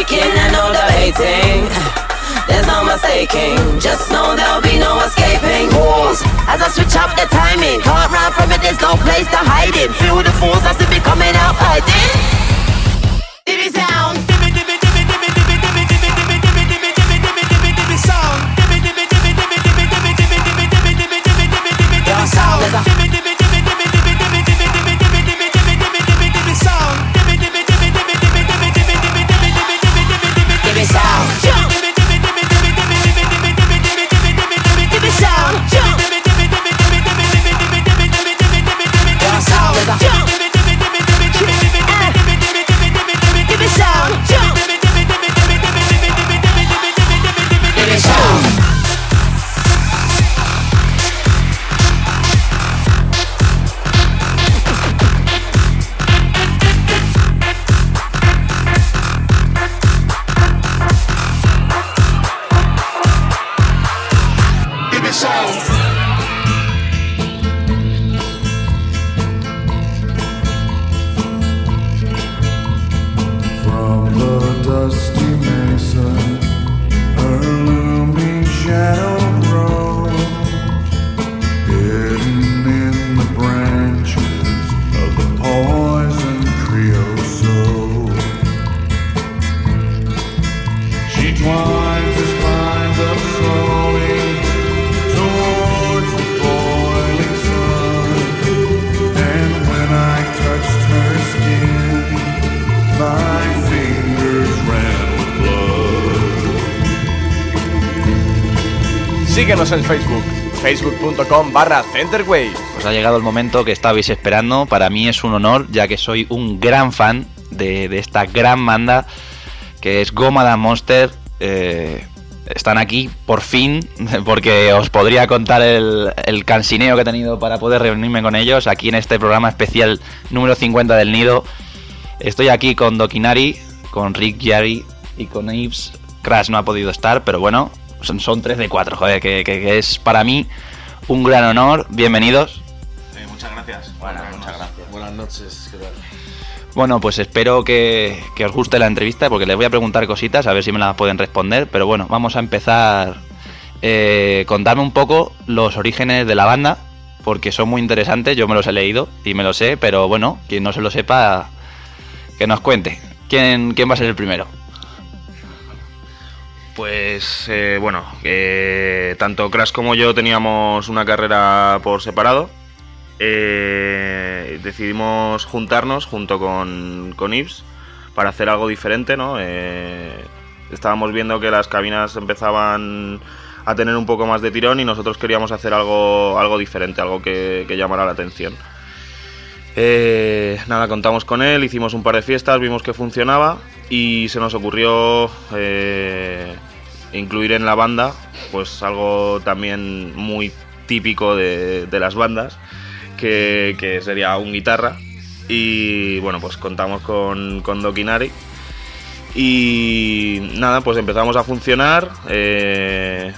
Faking and no debating. There's no mistaking, just know there'll be no escaping. Pause as I switch up the timing. Can't run from it, there's no place to hide it. Feel the force that's be coming out fighting. En Facebook, facebook.com barra Centerways. Pues ha llegado el momento que estabais esperando. Para mí es un honor, ya que soy un gran fan de, esta gran banda que es Goma Monster. Eh, están aquí por fin, porque os podría contar el, el cansineo que he tenido para poder reunirme con ellos aquí en este programa especial número 50 del Nido. Estoy aquí con Dokinari, con Rick Yari y con Ives. Crash no ha podido estar, pero bueno, son, son 3 de 4, joder, que, que- que es para mí un gran honor. Bienvenidos. muchas gracias. Buenas, muchas gracias. Buenas noches, ¿qué tal? Bueno, pues espero que, que os guste la entrevista porque les voy a preguntar cositas, a ver si me las pueden responder. Pero bueno, vamos a empezar. Eh, contarme un poco los orígenes de la banda, porque son muy interesantes. Yo me los he leído y me los sé, pero bueno, quien no se lo sepa, que nos cuente. ¿Quién, quién va a ser el primero? Pues eh, bueno, eh, tanto Crash como yo teníamos una carrera por separado. Eh, decidimos juntarnos junto con, con Ives para hacer algo diferente, ¿no? Estábamos viendo que las cabinas empezaban a tener un poco más de tirón y nosotros queríamos hacer algo, algo diferente, algo que, que llamara la atención. Nada, contamos con él, hicimos un par de fiestas, vimos que funcionaba y se nos ocurrió incluir en la banda pues algo también muy típico de, de las bandas, que, que sería un guitarra. Y bueno, pues contamos con, con Dokinari Y nada, pues empezamos a funcionar. eh,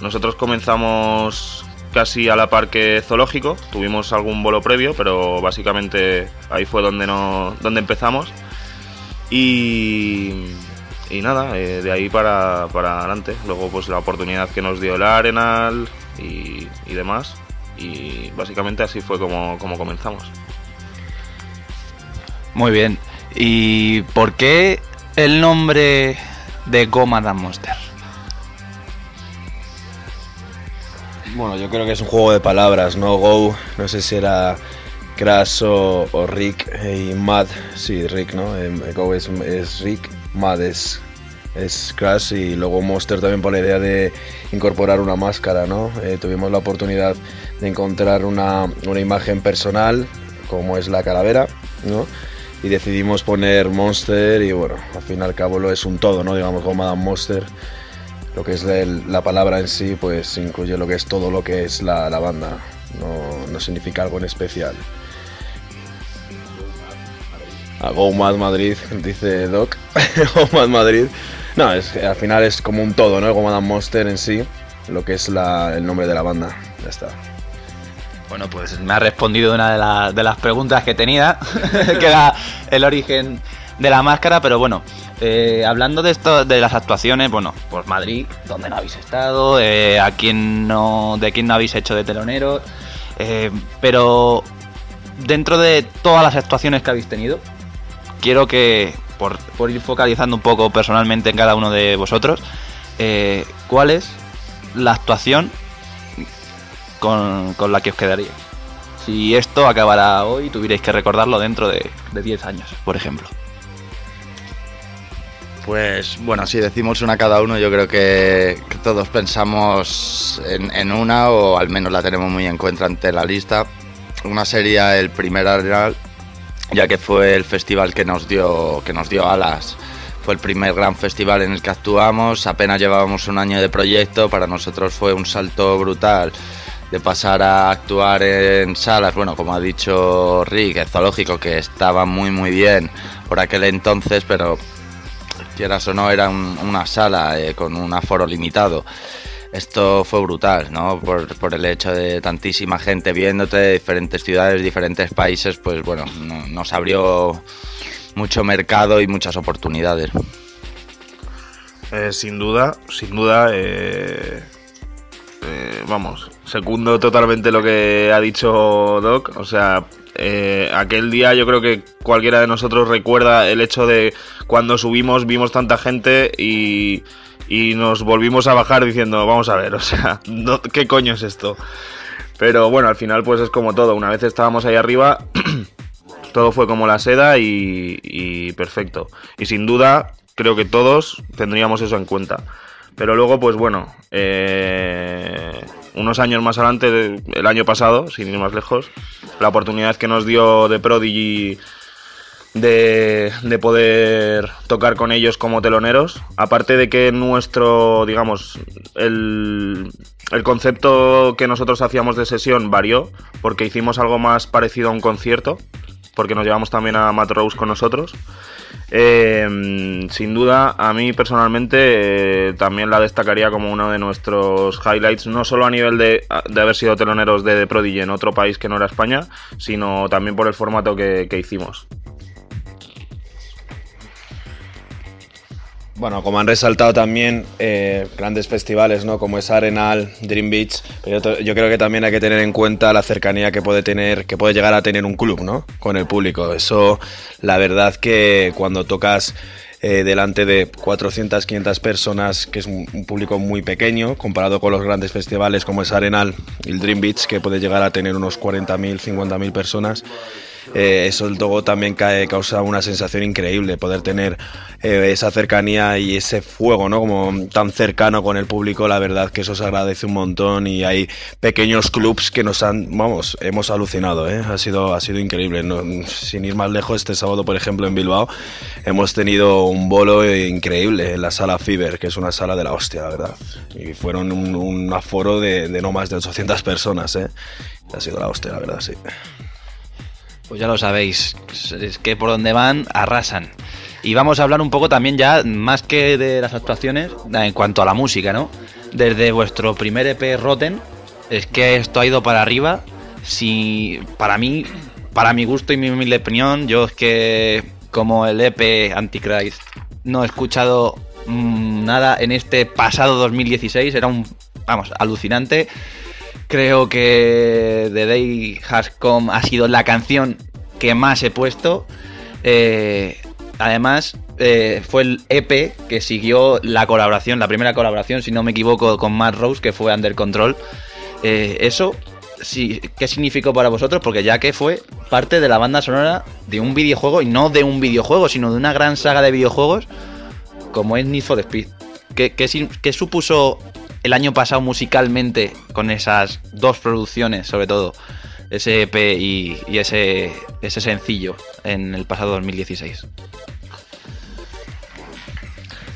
nosotros comenzamos casi a la par que Zoológico. Tuvimos algún bolo previo, pero básicamente ahí fue donde, no, donde empezamos. Y, y nada, eh, de ahí para, para adelante. Luego pues la oportunidad que nos dio el Arenal y, y demás. Y básicamente así fue como, como comenzamos. Muy bien. ¿Y por qué el nombre de Go Madame Monster? Bueno, yo creo que es un juego de palabras, ¿no? Go, no sé si era Crash o, o Rick y Mad, sí, Rick, ¿no? Eh, Go es, es Rick, Mad es, es Crash y luego Monster también por la idea de incorporar una máscara, ¿no? Eh, tuvimos la oportunidad de encontrar una, una imagen personal como es la calavera, ¿no? Y decidimos poner Monster y bueno, al fin y al cabo lo es un todo, ¿no? Digamos, Go Madame Monster lo que es el- la palabra en sí, pues incluye lo que es todo lo que es la, la banda, no, no significa algo en especial. A Go Mad Madrid, dice Doc. Go Mad Madrid. No, es, al final es como un todo, ¿no? Go Mad Monster en sí, lo que es el nombre de la banda. Ya está. Bueno, pues me ha respondido una de, la- de las preguntas que tenía, que era el origen de la máscara, pero bueno, eh, hablando de esto, de las actuaciones, bueno, pues Madrid, ¿dónde no habéis estado? Eh, ¿A quién no, de quién no habéis hecho de teloneros? Eh, pero dentro de todas las actuaciones que habéis tenido, quiero que, por, por ir focalizando un poco personalmente en cada uno de vosotros, eh, ¿cuál es la actuación con, con la que os quedaríais? Si esto acabara hoy, tuvierais que recordarlo dentro de, de 10 años, por ejemplo. Pues bueno, si decimos una cada uno, yo creo que, que todos pensamos en, en una o al menos la tenemos muy en cuenta ante la lista. Una sería el primer Arenal, ya que fue el festival que nos dio que nos dio alas. Fue el primer gran festival en el que actuamos. Apenas llevábamos un año de proyecto. Para nosotros fue un salto brutal de pasar a actuar en salas. Bueno, como ha dicho Rick, el zoológico que estaba muy muy bien por aquel entonces, pero quieras o no, era un- una sala eh, con un aforo limitado. Esto fue brutal, ¿no? Por, por el hecho de tantísima gente viéndote de diferentes ciudades, diferentes países, pues bueno, no- nos abrió mucho mercado y muchas oportunidades. Eh, sin duda, sin duda, eh, eh, vamos, secundo totalmente lo que ha dicho Doc. O sea, eh, aquel día yo creo que cualquiera de nosotros recuerda el hecho de cuando subimos, vimos tanta gente y, y nos volvimos a bajar diciendo, vamos a ver, o sea, ¿qué coño es esto? Pero bueno, al final pues es como todo. Una vez estábamos ahí arriba, todo fue como la seda y, y perfecto. Y sin duda, creo que todos tendríamos eso en cuenta. Pero luego, pues bueno, eh, unos años más adelante, el año pasado, sin ir más lejos, la oportunidad que nos dio de Prodigy de, de poder tocar con ellos como teloneros. Aparte de que nuestro, digamos, el, el concepto que nosotros hacíamos de sesión varió, porque hicimos algo más parecido a un concierto, porque nos llevamos también a Matt con nosotros. Eh, sin duda, a mí personalmente eh, también la destacaría como uno de nuestros highlights, no solo a nivel de, de haber sido teloneros de The Prodigy en otro país que no era España, sino también por el formato que, que hicimos. Bueno, como han resaltado también eh, grandes festivales, ¿no? Como es Arenal, Dream Beach, pero yo, creo que también hay que tener en cuenta la cercanía que puede tener, que puede llegar a tener un club, ¿no? Con el público. Eso, la verdad que cuando tocas eh, delante de 400, 500 personas, que es un, público muy pequeño, comparado con los grandes festivales como es Arenal el Dream Beach, que puede llegar a tener unos 40.000, 50.000 personas. Eh, eso luego también cae- causa una sensación increíble, poder tener eh, esa cercanía y ese fuego, ¿no? Como tan cercano con el público, la verdad que eso se agradece un montón y hay pequeños clubs que nos han, vamos, hemos alucinado, ¿eh? Ha sido, ha sido increíble. Sin ir más lejos, este sábado, por ejemplo, en Bilbao, hemos tenido un bolo increíble en la sala Fiber, que es una sala de la hostia, la verdad. Y fueron un, un aforo de, de no más de 800 personas, ¿eh? Ha sido la hostia, la verdad, sí. Pues ya lo sabéis, es que por donde van arrasan. Y vamos a hablar un poco también ya, más que de las actuaciones, en cuanto a la música, ¿no? Desde vuestro primer EP Rotten, es que esto ha ido para arriba. Si, para mí, para mi gusto y mi humilde opinión, yo es que como el EP Antichrist no he escuchado mm, nada en este pasado 2016, era un, vamos, alucinante. Creo que The Day Has Come ha sido la canción que más he puesto. Eh, además, eh, fue el EP que siguió la colaboración, la primera colaboración, si no me equivoco, con Matt Rose, que fue Under Control. Eh, eso, ¿qué significó para vosotros? Porque ya que fue parte de la banda sonora de un videojuego, y no de un videojuego, sino de una gran saga de videojuegos, como es Need for Speed. ¿Qué, qué sin- qué supuso el año pasado musicalmente con esas dos producciones, sobre todo? Ese EP y, ese, sencillo en el pasado 2016.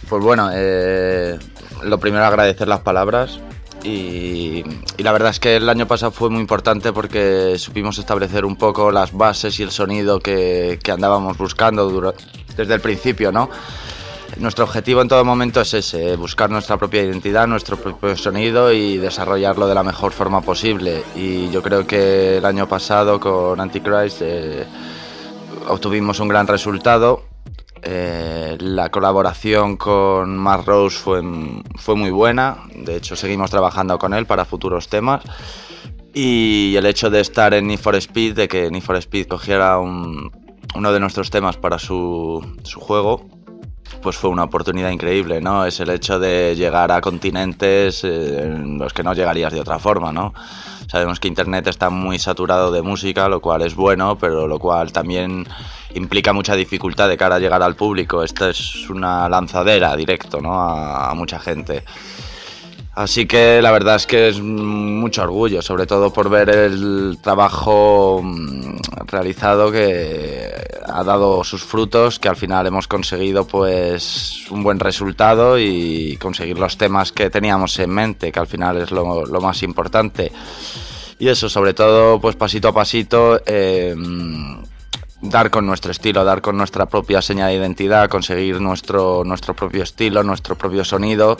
Pues bueno, eh, lo primero agradecer las palabras y, la verdad es que el año pasado fue muy importante porque supimos establecer un poco las bases y el sonido que, andábamos buscando desde el principio, ¿no? Nuestro objetivo en todo momento es ese, buscar nuestra propia identidad, nuestro propio sonido y desarrollarlo de la mejor forma posible. Y yo creo que el año pasado con Antichrist eh, obtuvimos un gran resultado. Eh, la colaboración con Mark Rose fue, muy buena, de hecho seguimos trabajando con él para futuros temas. Y el hecho de estar en Need for Speed, de que Need for Speed cogiera un- uno de nuestros temas para su juego, pues fue una oportunidad increíble, ¿no? Es el hecho de llegar a continentes eh, en los que no llegarías de otra forma, ¿no? Sabemos que Internet está muy saturado de música, lo cual es bueno, pero lo cual también implica mucha dificultad de cara a llegar al público. Esto es una lanzadera directo, ¿no? A mucha gente. Así que la verdad es que es mucho orgullo, sobre todo por ver el trabajo mm, realizado que ha dado sus frutos, que al final hemos conseguido pues un buen resultado y conseguir los temas que teníamos en mente, que al final es lo, más importante. Y eso, sobre todo, pues pasito a pasito, eh, dar con nuestro estilo, dar con nuestra propia señal de identidad, conseguir nuestro, nuestro propio estilo, nuestro propio sonido.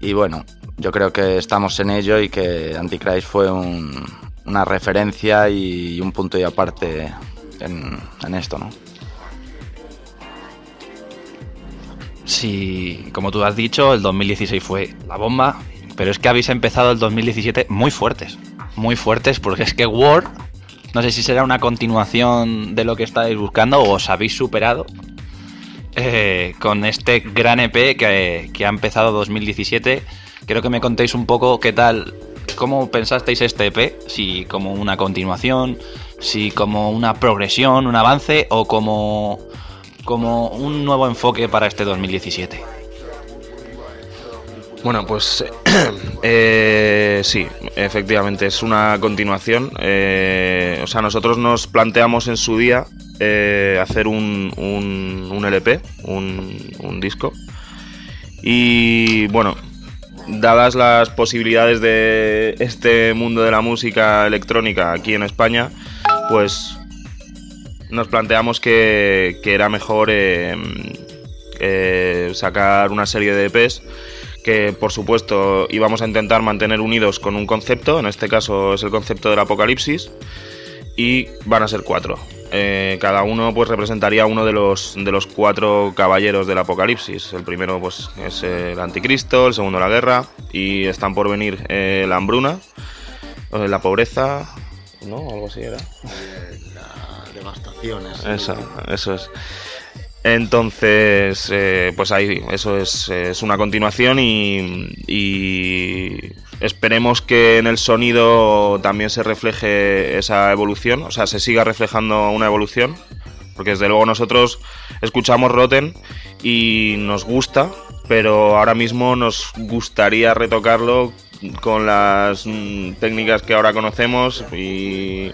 Y bueno, yo creo que estamos en ello y que Antichrist fue un- una referencia y un punto y aparte en, en esto, ¿no? Sí, como tú has dicho, el 2016 fue la bomba, pero es que habéis empezado el 2017 muy fuertes, muy fuertes, porque es que War, no sé si será una continuación de lo que estáis buscando o os habéis superado eh, con este gran EP que, que ha empezado 2017. Quiero que me contéis un poco qué tal, cómo pensasteis este EP, si como una continuación, si como una progresión, un avance o como como un nuevo enfoque para este 2017. Bueno, pues eh, sí, efectivamente, es una continuación. Eh, o sea, nosotros nos planteamos en su día eh, hacer un, un, un LP, un, un disco. Y bueno, dadas las posibilidades de este mundo de la música electrónica aquí en España, pues nos planteamos que, era mejor eh, eh, sacar una serie de EPs que por supuesto íbamos a intentar mantener unidos con un concepto, en este caso es el concepto del apocalipsis, y van a ser cuatro. Eh, cada uno pues representaría uno de los, de los cuatro caballeros del apocalipsis. El primero pues es el anticristo, el segundo la guerra, y están por venir eh, la hambruna, eh, la pobreza, ¿no? Algo así era. La devastación. es- Eso, eso es. Entonces, eh, pues ahí, eso es, una continuación y, y esperemos que en el sonido también se refleje esa evolución, o sea, se siga reflejando una evolución, porque desde luego nosotros escuchamos Rotten y nos gusta, pero ahora mismo nos gustaría retocarlo con las mm, técnicas que ahora conocemos y,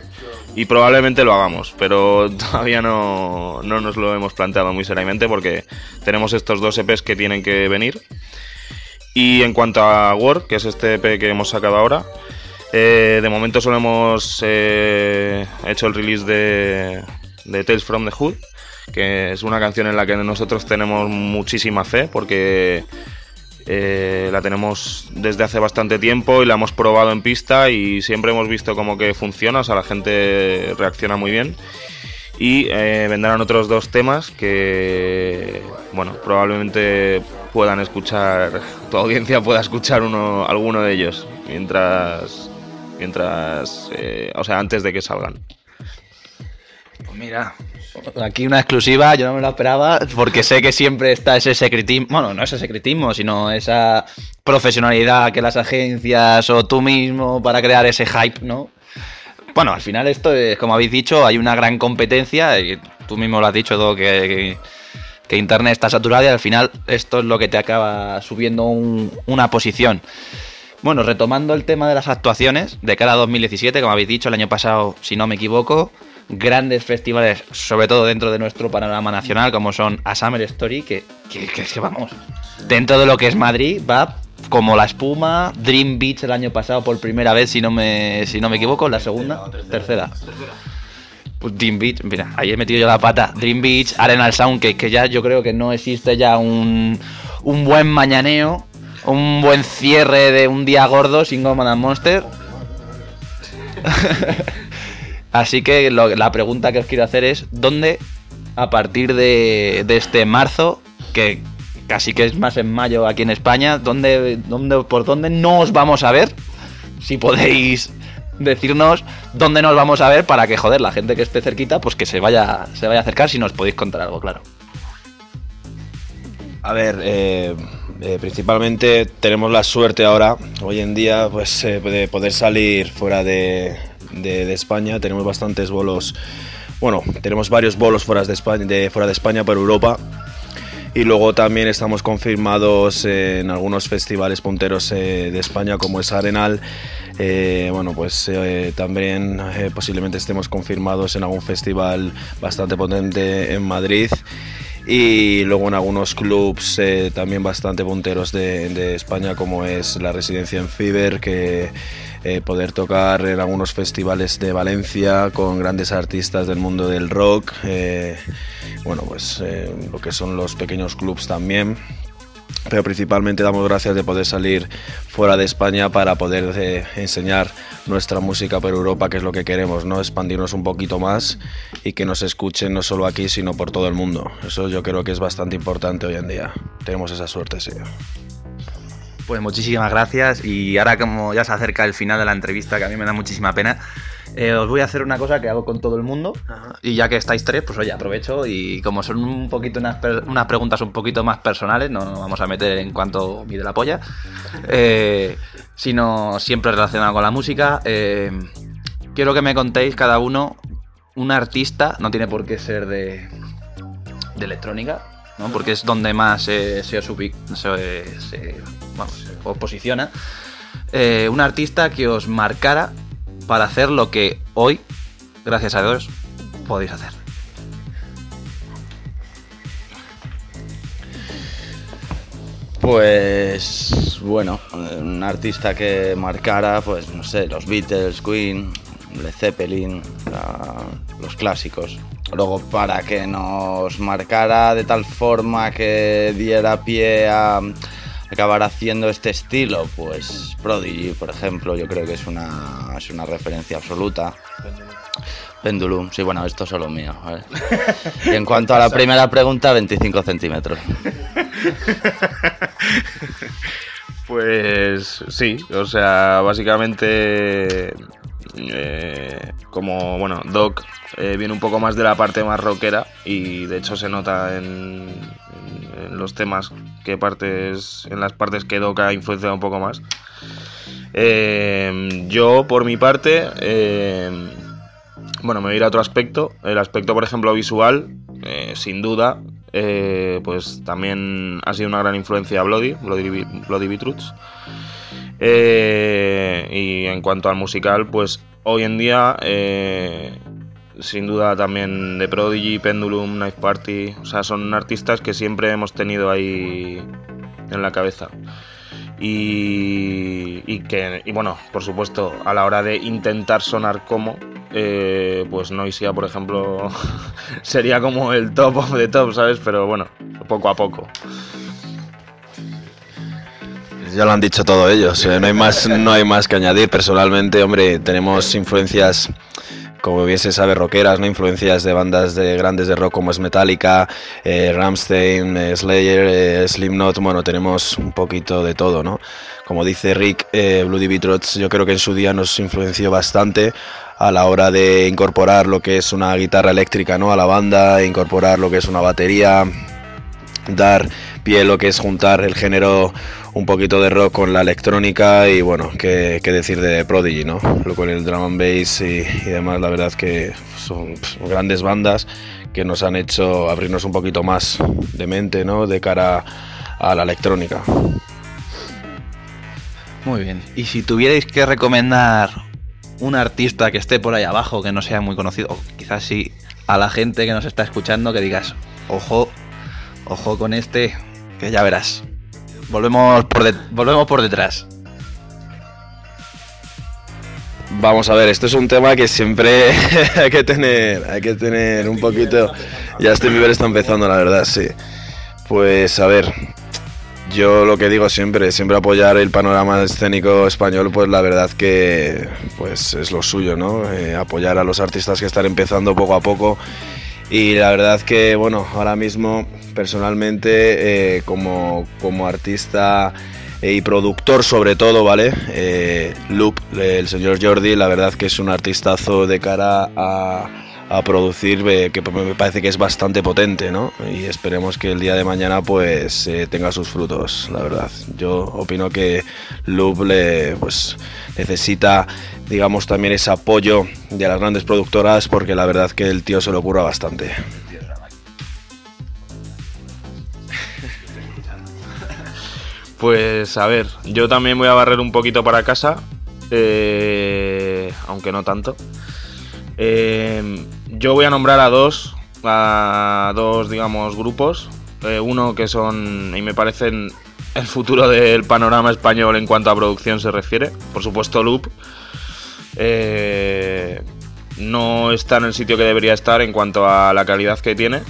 probablemente lo hagamos, pero todavía no, no nos lo hemos planteado muy seriamente porque tenemos estos dos EPs que tienen que venir. Y en cuanto a Word, que es este EP que hemos sacado ahora, eh, de momento solo hemos eh, hecho el release de Tales from the Hood que es una canción en la que nosotros tenemos muchísima fe porque eh, la tenemos desde hace bastante tiempo y la hemos probado en pista y siempre hemos visto como que funciona, o sea, la gente reacciona muy bien. Y eh, vendrán otros dos temas que, bueno, probablemente puedan escuchar, tu audiencia pueda escuchar uno, alguno de ellos mientras, mientras, eh, o sea, antes de que salgan. Pues mira, aquí una exclusiva, yo no me lo esperaba, porque sé que siempre está ese secretismo, bueno, no ese secretismo, sino esa profesionalidad que las agencias o tú mismo para crear ese hype, ¿no? Bueno, al final esto es, como habéis dicho, hay una gran competencia, y tú mismo lo has dicho, todo que, Internet está saturado y al final esto es lo que te acaba subiendo un- una posición. Bueno, retomando el tema de las actuaciones de cara a 2017, como habéis dicho, el año pasado, si no me equivoco, grandes festivales, sobre todo dentro de nuestro panorama nacional, como son A Summer Story, que, que, que- que vamos, dentro de lo que es Madrid, va como la espuma, Dream Beach el año pasado por primera vez, si no me, si no me equivoco, la segunda, tercera. Pues Dream Beach, mira, ahí he metido yo la pata. Dream Beach, Arenal Sound, que, que ya yo creo que no existe ya un, un buen mañaneo, un buen cierre de un día gordo sin Goman and Monster. Así que la pregunta que os quiero hacer es, ¿dónde a partir de, de este marzo, que casi que es más en mayo aquí en España, ¿dónde, dónde, por dónde no os vamos a ver? Si podéis decirnos dónde nos vamos a ver para que, joder, la gente que esté cerquita, pues que se vaya, se vaya a acercar si nos podéis contar algo, claro. A ver, eh, eh, principalmente tenemos la suerte ahora, hoy en día, pues eh, de poder salir fuera de, de- España. Tenemos bastantes bolos, bueno, tenemos varios bolos fuera de España, de, fuera de España por Europa. Y luego también estamos confirmados en algunos festivales punteros eh, de España, como es Arenal. Eh, bueno, pues eh, también posiblemente estemos confirmados en algún festival bastante potente en Madrid y luego en algunos clubs también bastante punteros de, de España como es la residencia en Fiber que eh, poder tocar en algunos festivales de Valencia con grandes artistas del mundo del rock eh, bueno pues eh, lo que son los pequeños clubs también pero principalmente damos gracias de poder salir fuera de España para poder eh, enseñar nuestra música por Europa, que es lo que queremos, ¿no? Expandirnos un poquito más y que nos escuchen no solo aquí, sino por todo el mundo. Eso yo creo que es bastante importante hoy en día. Tenemos esa suerte, sí. Pues muchísimas gracias y ahora como ya se acerca el final de la entrevista, que a mí me da muchísima pena, eh, os voy a hacer una cosa que hago con todo el mundo y ya que estáis tres, pues oye, aprovecho y como son un poquito unas, unas preguntas un poquito más personales, no nos vamos a meter en cuanto mide la polla, eh, sino siempre relacionado con la música, eh, quiero que me contéis cada uno un artista, no tiene por qué ser de, de electrónica, ¿no? porque es donde más se, os ubi- se- se- vamos, os posiciona. Eh, un artista que os marcara para hacer lo que hoy, gracias a Dios, podéis hacer. Pues bueno, un artista que marcara, pues no sé, los Beatles, Queen, Led Zeppelin, los clásicos. Luego para que nos marcara de tal forma que diera pie a acabar haciendo este estilo, pues Prodigy, por ejemplo, yo creo que es una, es una referencia absoluta. Pendulum, sí, bueno, esto es solo mío. ¿vale? Y en cuanto a la primera pregunta, 25 centímetros. Pues sí, o sea, básicamente eh, como, bueno, Doc eh, viene un poco más de la parte más rockera y de hecho se nota en, en- los temas que partes, en las partes que Doc ha influenciado un poco más. Eh, yo, por mi parte, eh, bueno, me voy a ir a otro aspecto. El aspecto, por ejemplo, visual, eh, sin duda, eh, pues también ha sido una gran influencia Bloody, Bloody, Bloody Beetroots. Eh, y en cuanto al musical, pues hoy en día, sin duda también de Prodigy, Pendulum, Knife Party, o sea, son artistas que siempre hemos tenido ahí en la cabeza. Y, que, y bueno, por supuesto, a la hora de intentar sonar como, eh, pues Noisia, por ejemplo, sería como el top of the top, ¿sabes? Pero bueno, poco a poco. Ya lo han dicho todo ellos, eh, no, hay más, no hay más que añadir. Personalmente, hombre, tenemos influencias, como bien se sabe, rockeras, ¿no? influencias de bandas de grandes de rock como es Metallica, eh, Rammstein, eh, Slayer, eh, Slipknot, bueno, tenemos un poquito de todo, ¿no? Como dice Rick, eh, Bloody Beetrots yo creo que en su día nos influenció bastante a la hora de incorporar lo que es una guitarra eléctrica ¿no? a la banda, incorporar lo que es una batería, dar pie lo que es juntar el género un poquito de rock con la electrónica y bueno, qué, qué decir de Prodigy, ¿no? Lo con el drum and bass y, demás, la verdad que son grandes bandas que nos han hecho abrirnos un poquito más de mente, ¿no? De cara a la electrónica. Muy bien. Y si tuvierais que recomendar un artista que esté por ahí abajo, que no sea muy conocido, o quizás sí a la gente que nos está escuchando, que digas, ojo, ojo con este, que ya verás. Volvemos por, de- volvemos por detrás. Vamos a ver, esto es un tema que siempre hay que tener, hay que tener un poquito. Ya este nivel está empezando, la verdad, sí. Pues a ver, yo lo que digo siempre, siempre apoyar el panorama escénico español, pues la verdad que pues es lo suyo, ¿no? Eh, apoyar a los artistas que están empezando poco a poco. Y la verdad que, bueno, ahora mismo personalmente eh, como, como artista y productor sobre todo, ¿vale? Eh, Loop, el señor Jordi, la verdad que es un artistazo de cara a, a producir eh, que me parece que es bastante potente, ¿no? Y esperemos que el día de mañana pues eh, tenga sus frutos, la verdad. Yo opino que Loop pues, necesita, digamos, también ese apoyo de las grandes productoras porque la verdad que el tío se lo ocurra bastante. Pues a ver, yo también voy a barrer un poquito para casa, eh, aunque no tanto. Yo voy a nombrar a dos, a dos, digamos, grupos. Eh, uno que son, y me parecen el futuro del panorama español en cuanto a producción se refiere. Por supuesto, Loop. Eh, no está en el sitio que debería estar en cuanto a la calidad que tiene,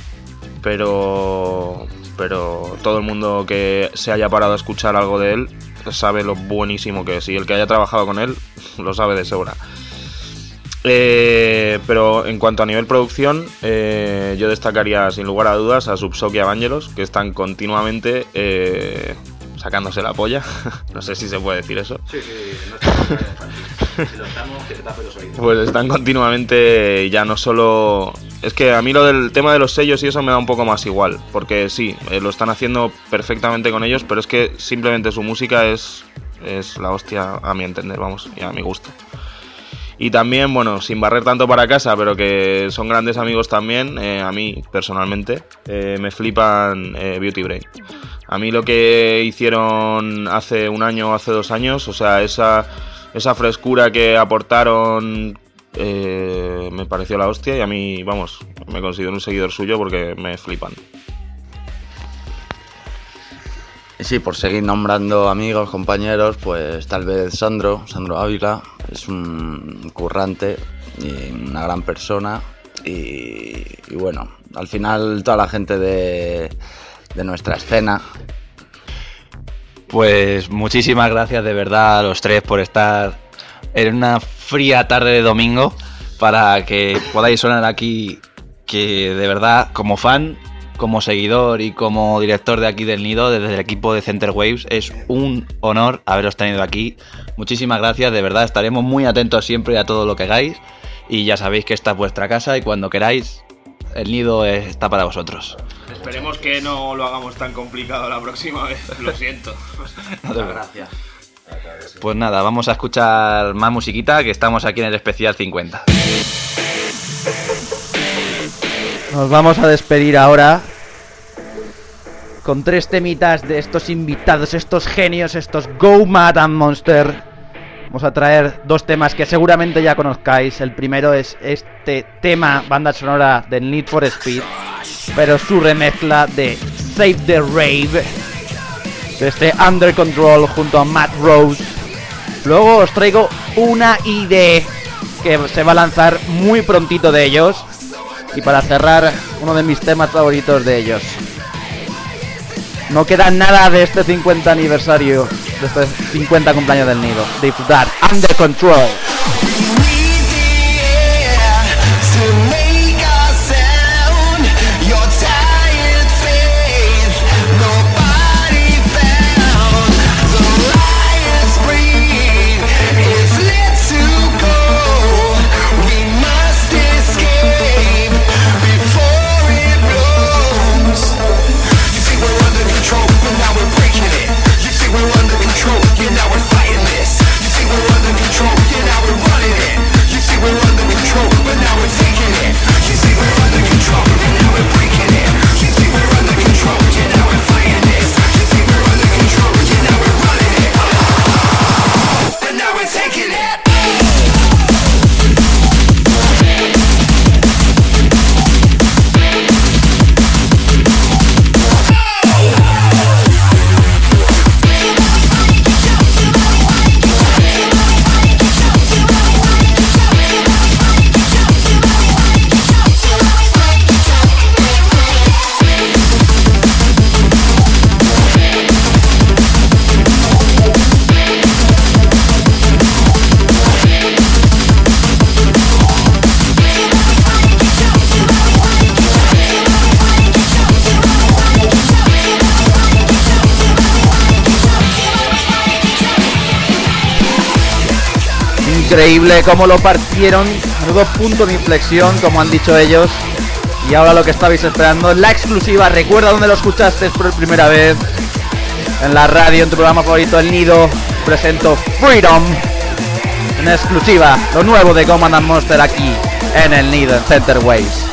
pero, pero todo el mundo que se haya parado a escuchar algo de él sabe lo buenísimo que es y el que haya trabajado con él lo sabe de sobra. Eh, pero en cuanto a nivel producción, eh, yo destacaría sin lugar a dudas a Subsock y a Vangelos, que están continuamente eh, sacándose la polla. no sé si se puede decir eso. Pues están continuamente ya no solo... Es que a mí lo del tema de los sellos y eso me da un poco más igual, porque sí, eh, lo están haciendo perfectamente con ellos, pero es que simplemente su música es, es la hostia a mi entender, vamos, y a mi gusto. Y también, bueno, sin barrer tanto para casa, pero que son grandes amigos también, eh, a mí personalmente, eh, me flipan eh, Beauty Brain. A mí lo que hicieron hace un año o hace dos años, o sea, esa, esa frescura que aportaron me pareció la hostia y a mí, vamos, me considero un seguidor suyo porque me flipan. Sí, por seguir nombrando amigos, compañeros, pues tal vez Sandro, Sandro Ávila, es un currante y una gran persona. Y, y bueno, al final toda la gente de, de nuestra escena, Pues muchísimas gracias de verdad a los tres por estar en una fría tarde de domingo para que podáis sonar aquí que de verdad como fan, como seguidor y como director de aquí del nido desde el equipo de Center Waves es un honor haberos tenido aquí. Muchísimas gracias, de verdad estaremos muy atentos siempre a todo lo que hagáis y ya sabéis que esta es vuestra casa y cuando queráis el nido está para vosotros. Esperemos que no lo hagamos tan complicado la próxima vez, lo siento. Muchas gracias. Pues nada, vamos a escuchar más musiquita que estamos aquí en el especial 50. Nos vamos a despedir ahora con tres temitas de estos invitados, estos genios, estos Go Mad and Monster. Vamos a traer dos temas que seguramente ya conozcáis. El primero es este tema, banda sonora del Need for Speed, pero su remezcla de Save the Rave, de este Under Control junto a Matt Rose. Luego os traigo una ID que se va a lanzar muy prontito de ellos. Y para cerrar, uno de mis temas favoritos de ellos. No queda nada de este 50 aniversario, de este 50 cumpleaños del nido. Disfrutar, Under Control. Increíble cómo lo partieron. Menudo punto de inflexión, como han dicho ellos. Y ahora lo que estabais esperando, la exclusiva. Recuerda dónde lo escuchaste por primera vez. En la radio, en tu programa favorito, El Nido. Presento Freedom. En exclusiva, lo nuevo de Command and Monster aquí, en El Nido, en Center Waves.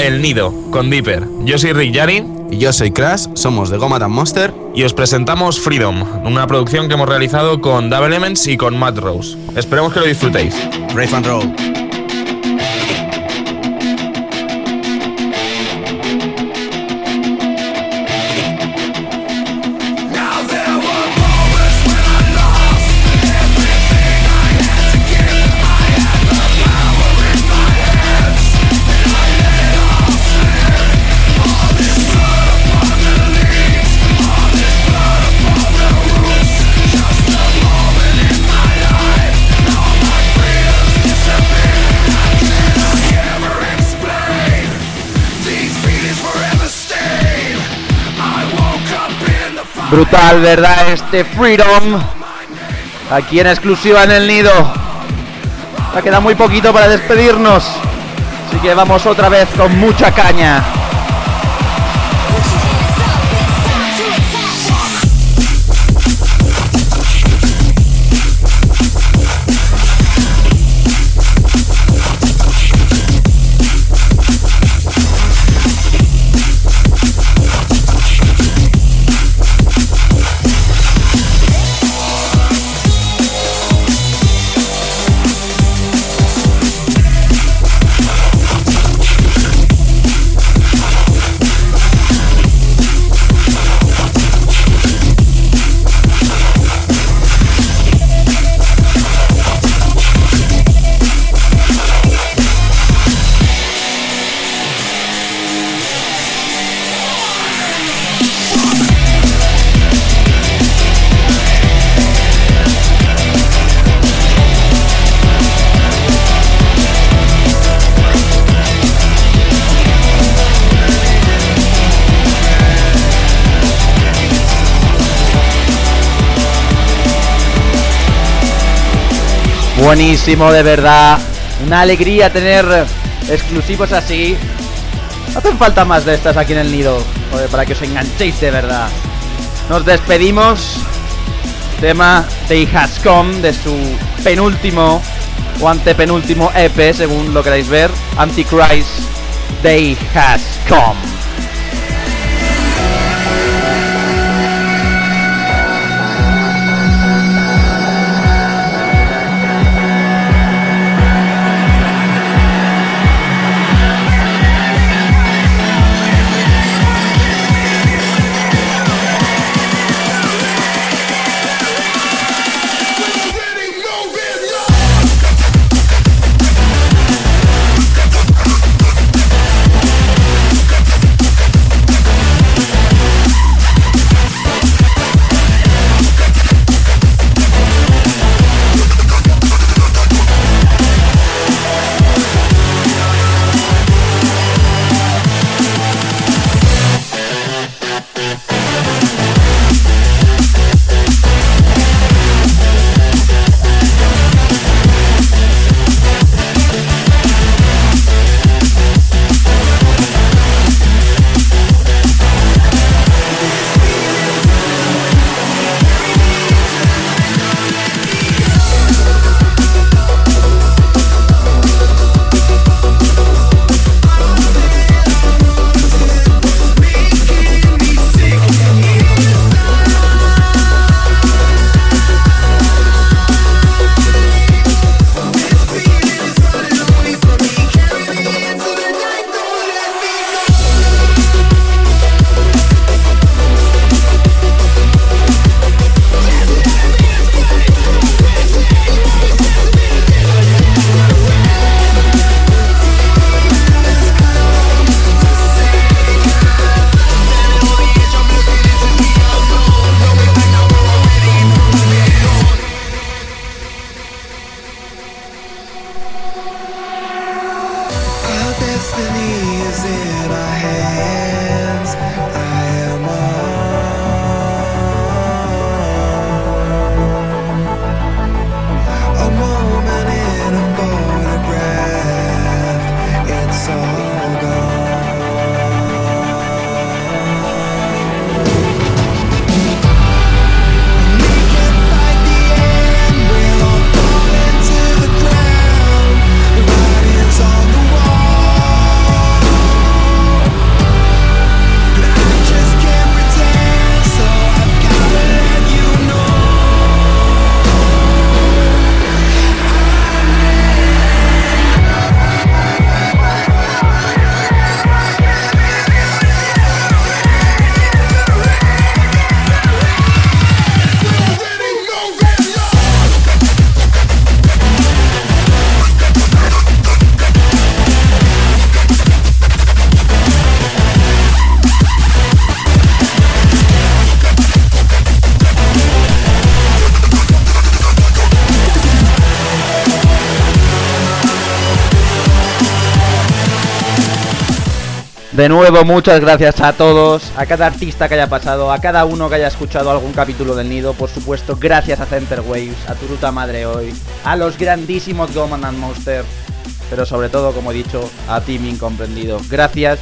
El Nido con Dipper. Yo soy Rick Yari. Y yo soy Crash, somos de Goma Monster. Y os presentamos Freedom, una producción que hemos realizado con Double Elements y con Matt Rose. Esperemos que lo disfrutéis. Rave and Roll. Brutal, ¿verdad? Este Freedom. Aquí en exclusiva en el nido. Ya queda muy poquito para despedirnos. Así que vamos otra vez con mucha caña. Buenísimo, de verdad. Una alegría tener exclusivos así. Hacen falta más de estas aquí en el nido. para que os enganchéis de verdad. Nos despedimos. Tema de Has Come de su penúltimo o antepenúltimo EP, según lo queráis ver. Antichrist Day Has De nuevo, muchas gracias a todos, a cada artista que haya pasado, a cada uno que haya escuchado algún capítulo del Nido, por supuesto, gracias a Center Waves, a Turuta Madre Hoy, a los grandísimos Goman and Monster, pero sobre todo, como he dicho, a Team Incomprendido. Gracias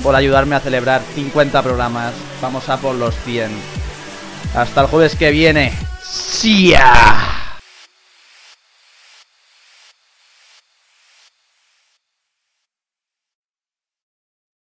por ayudarme a celebrar 50 programas, vamos a por los 100. Hasta el jueves que viene. ¡Sia!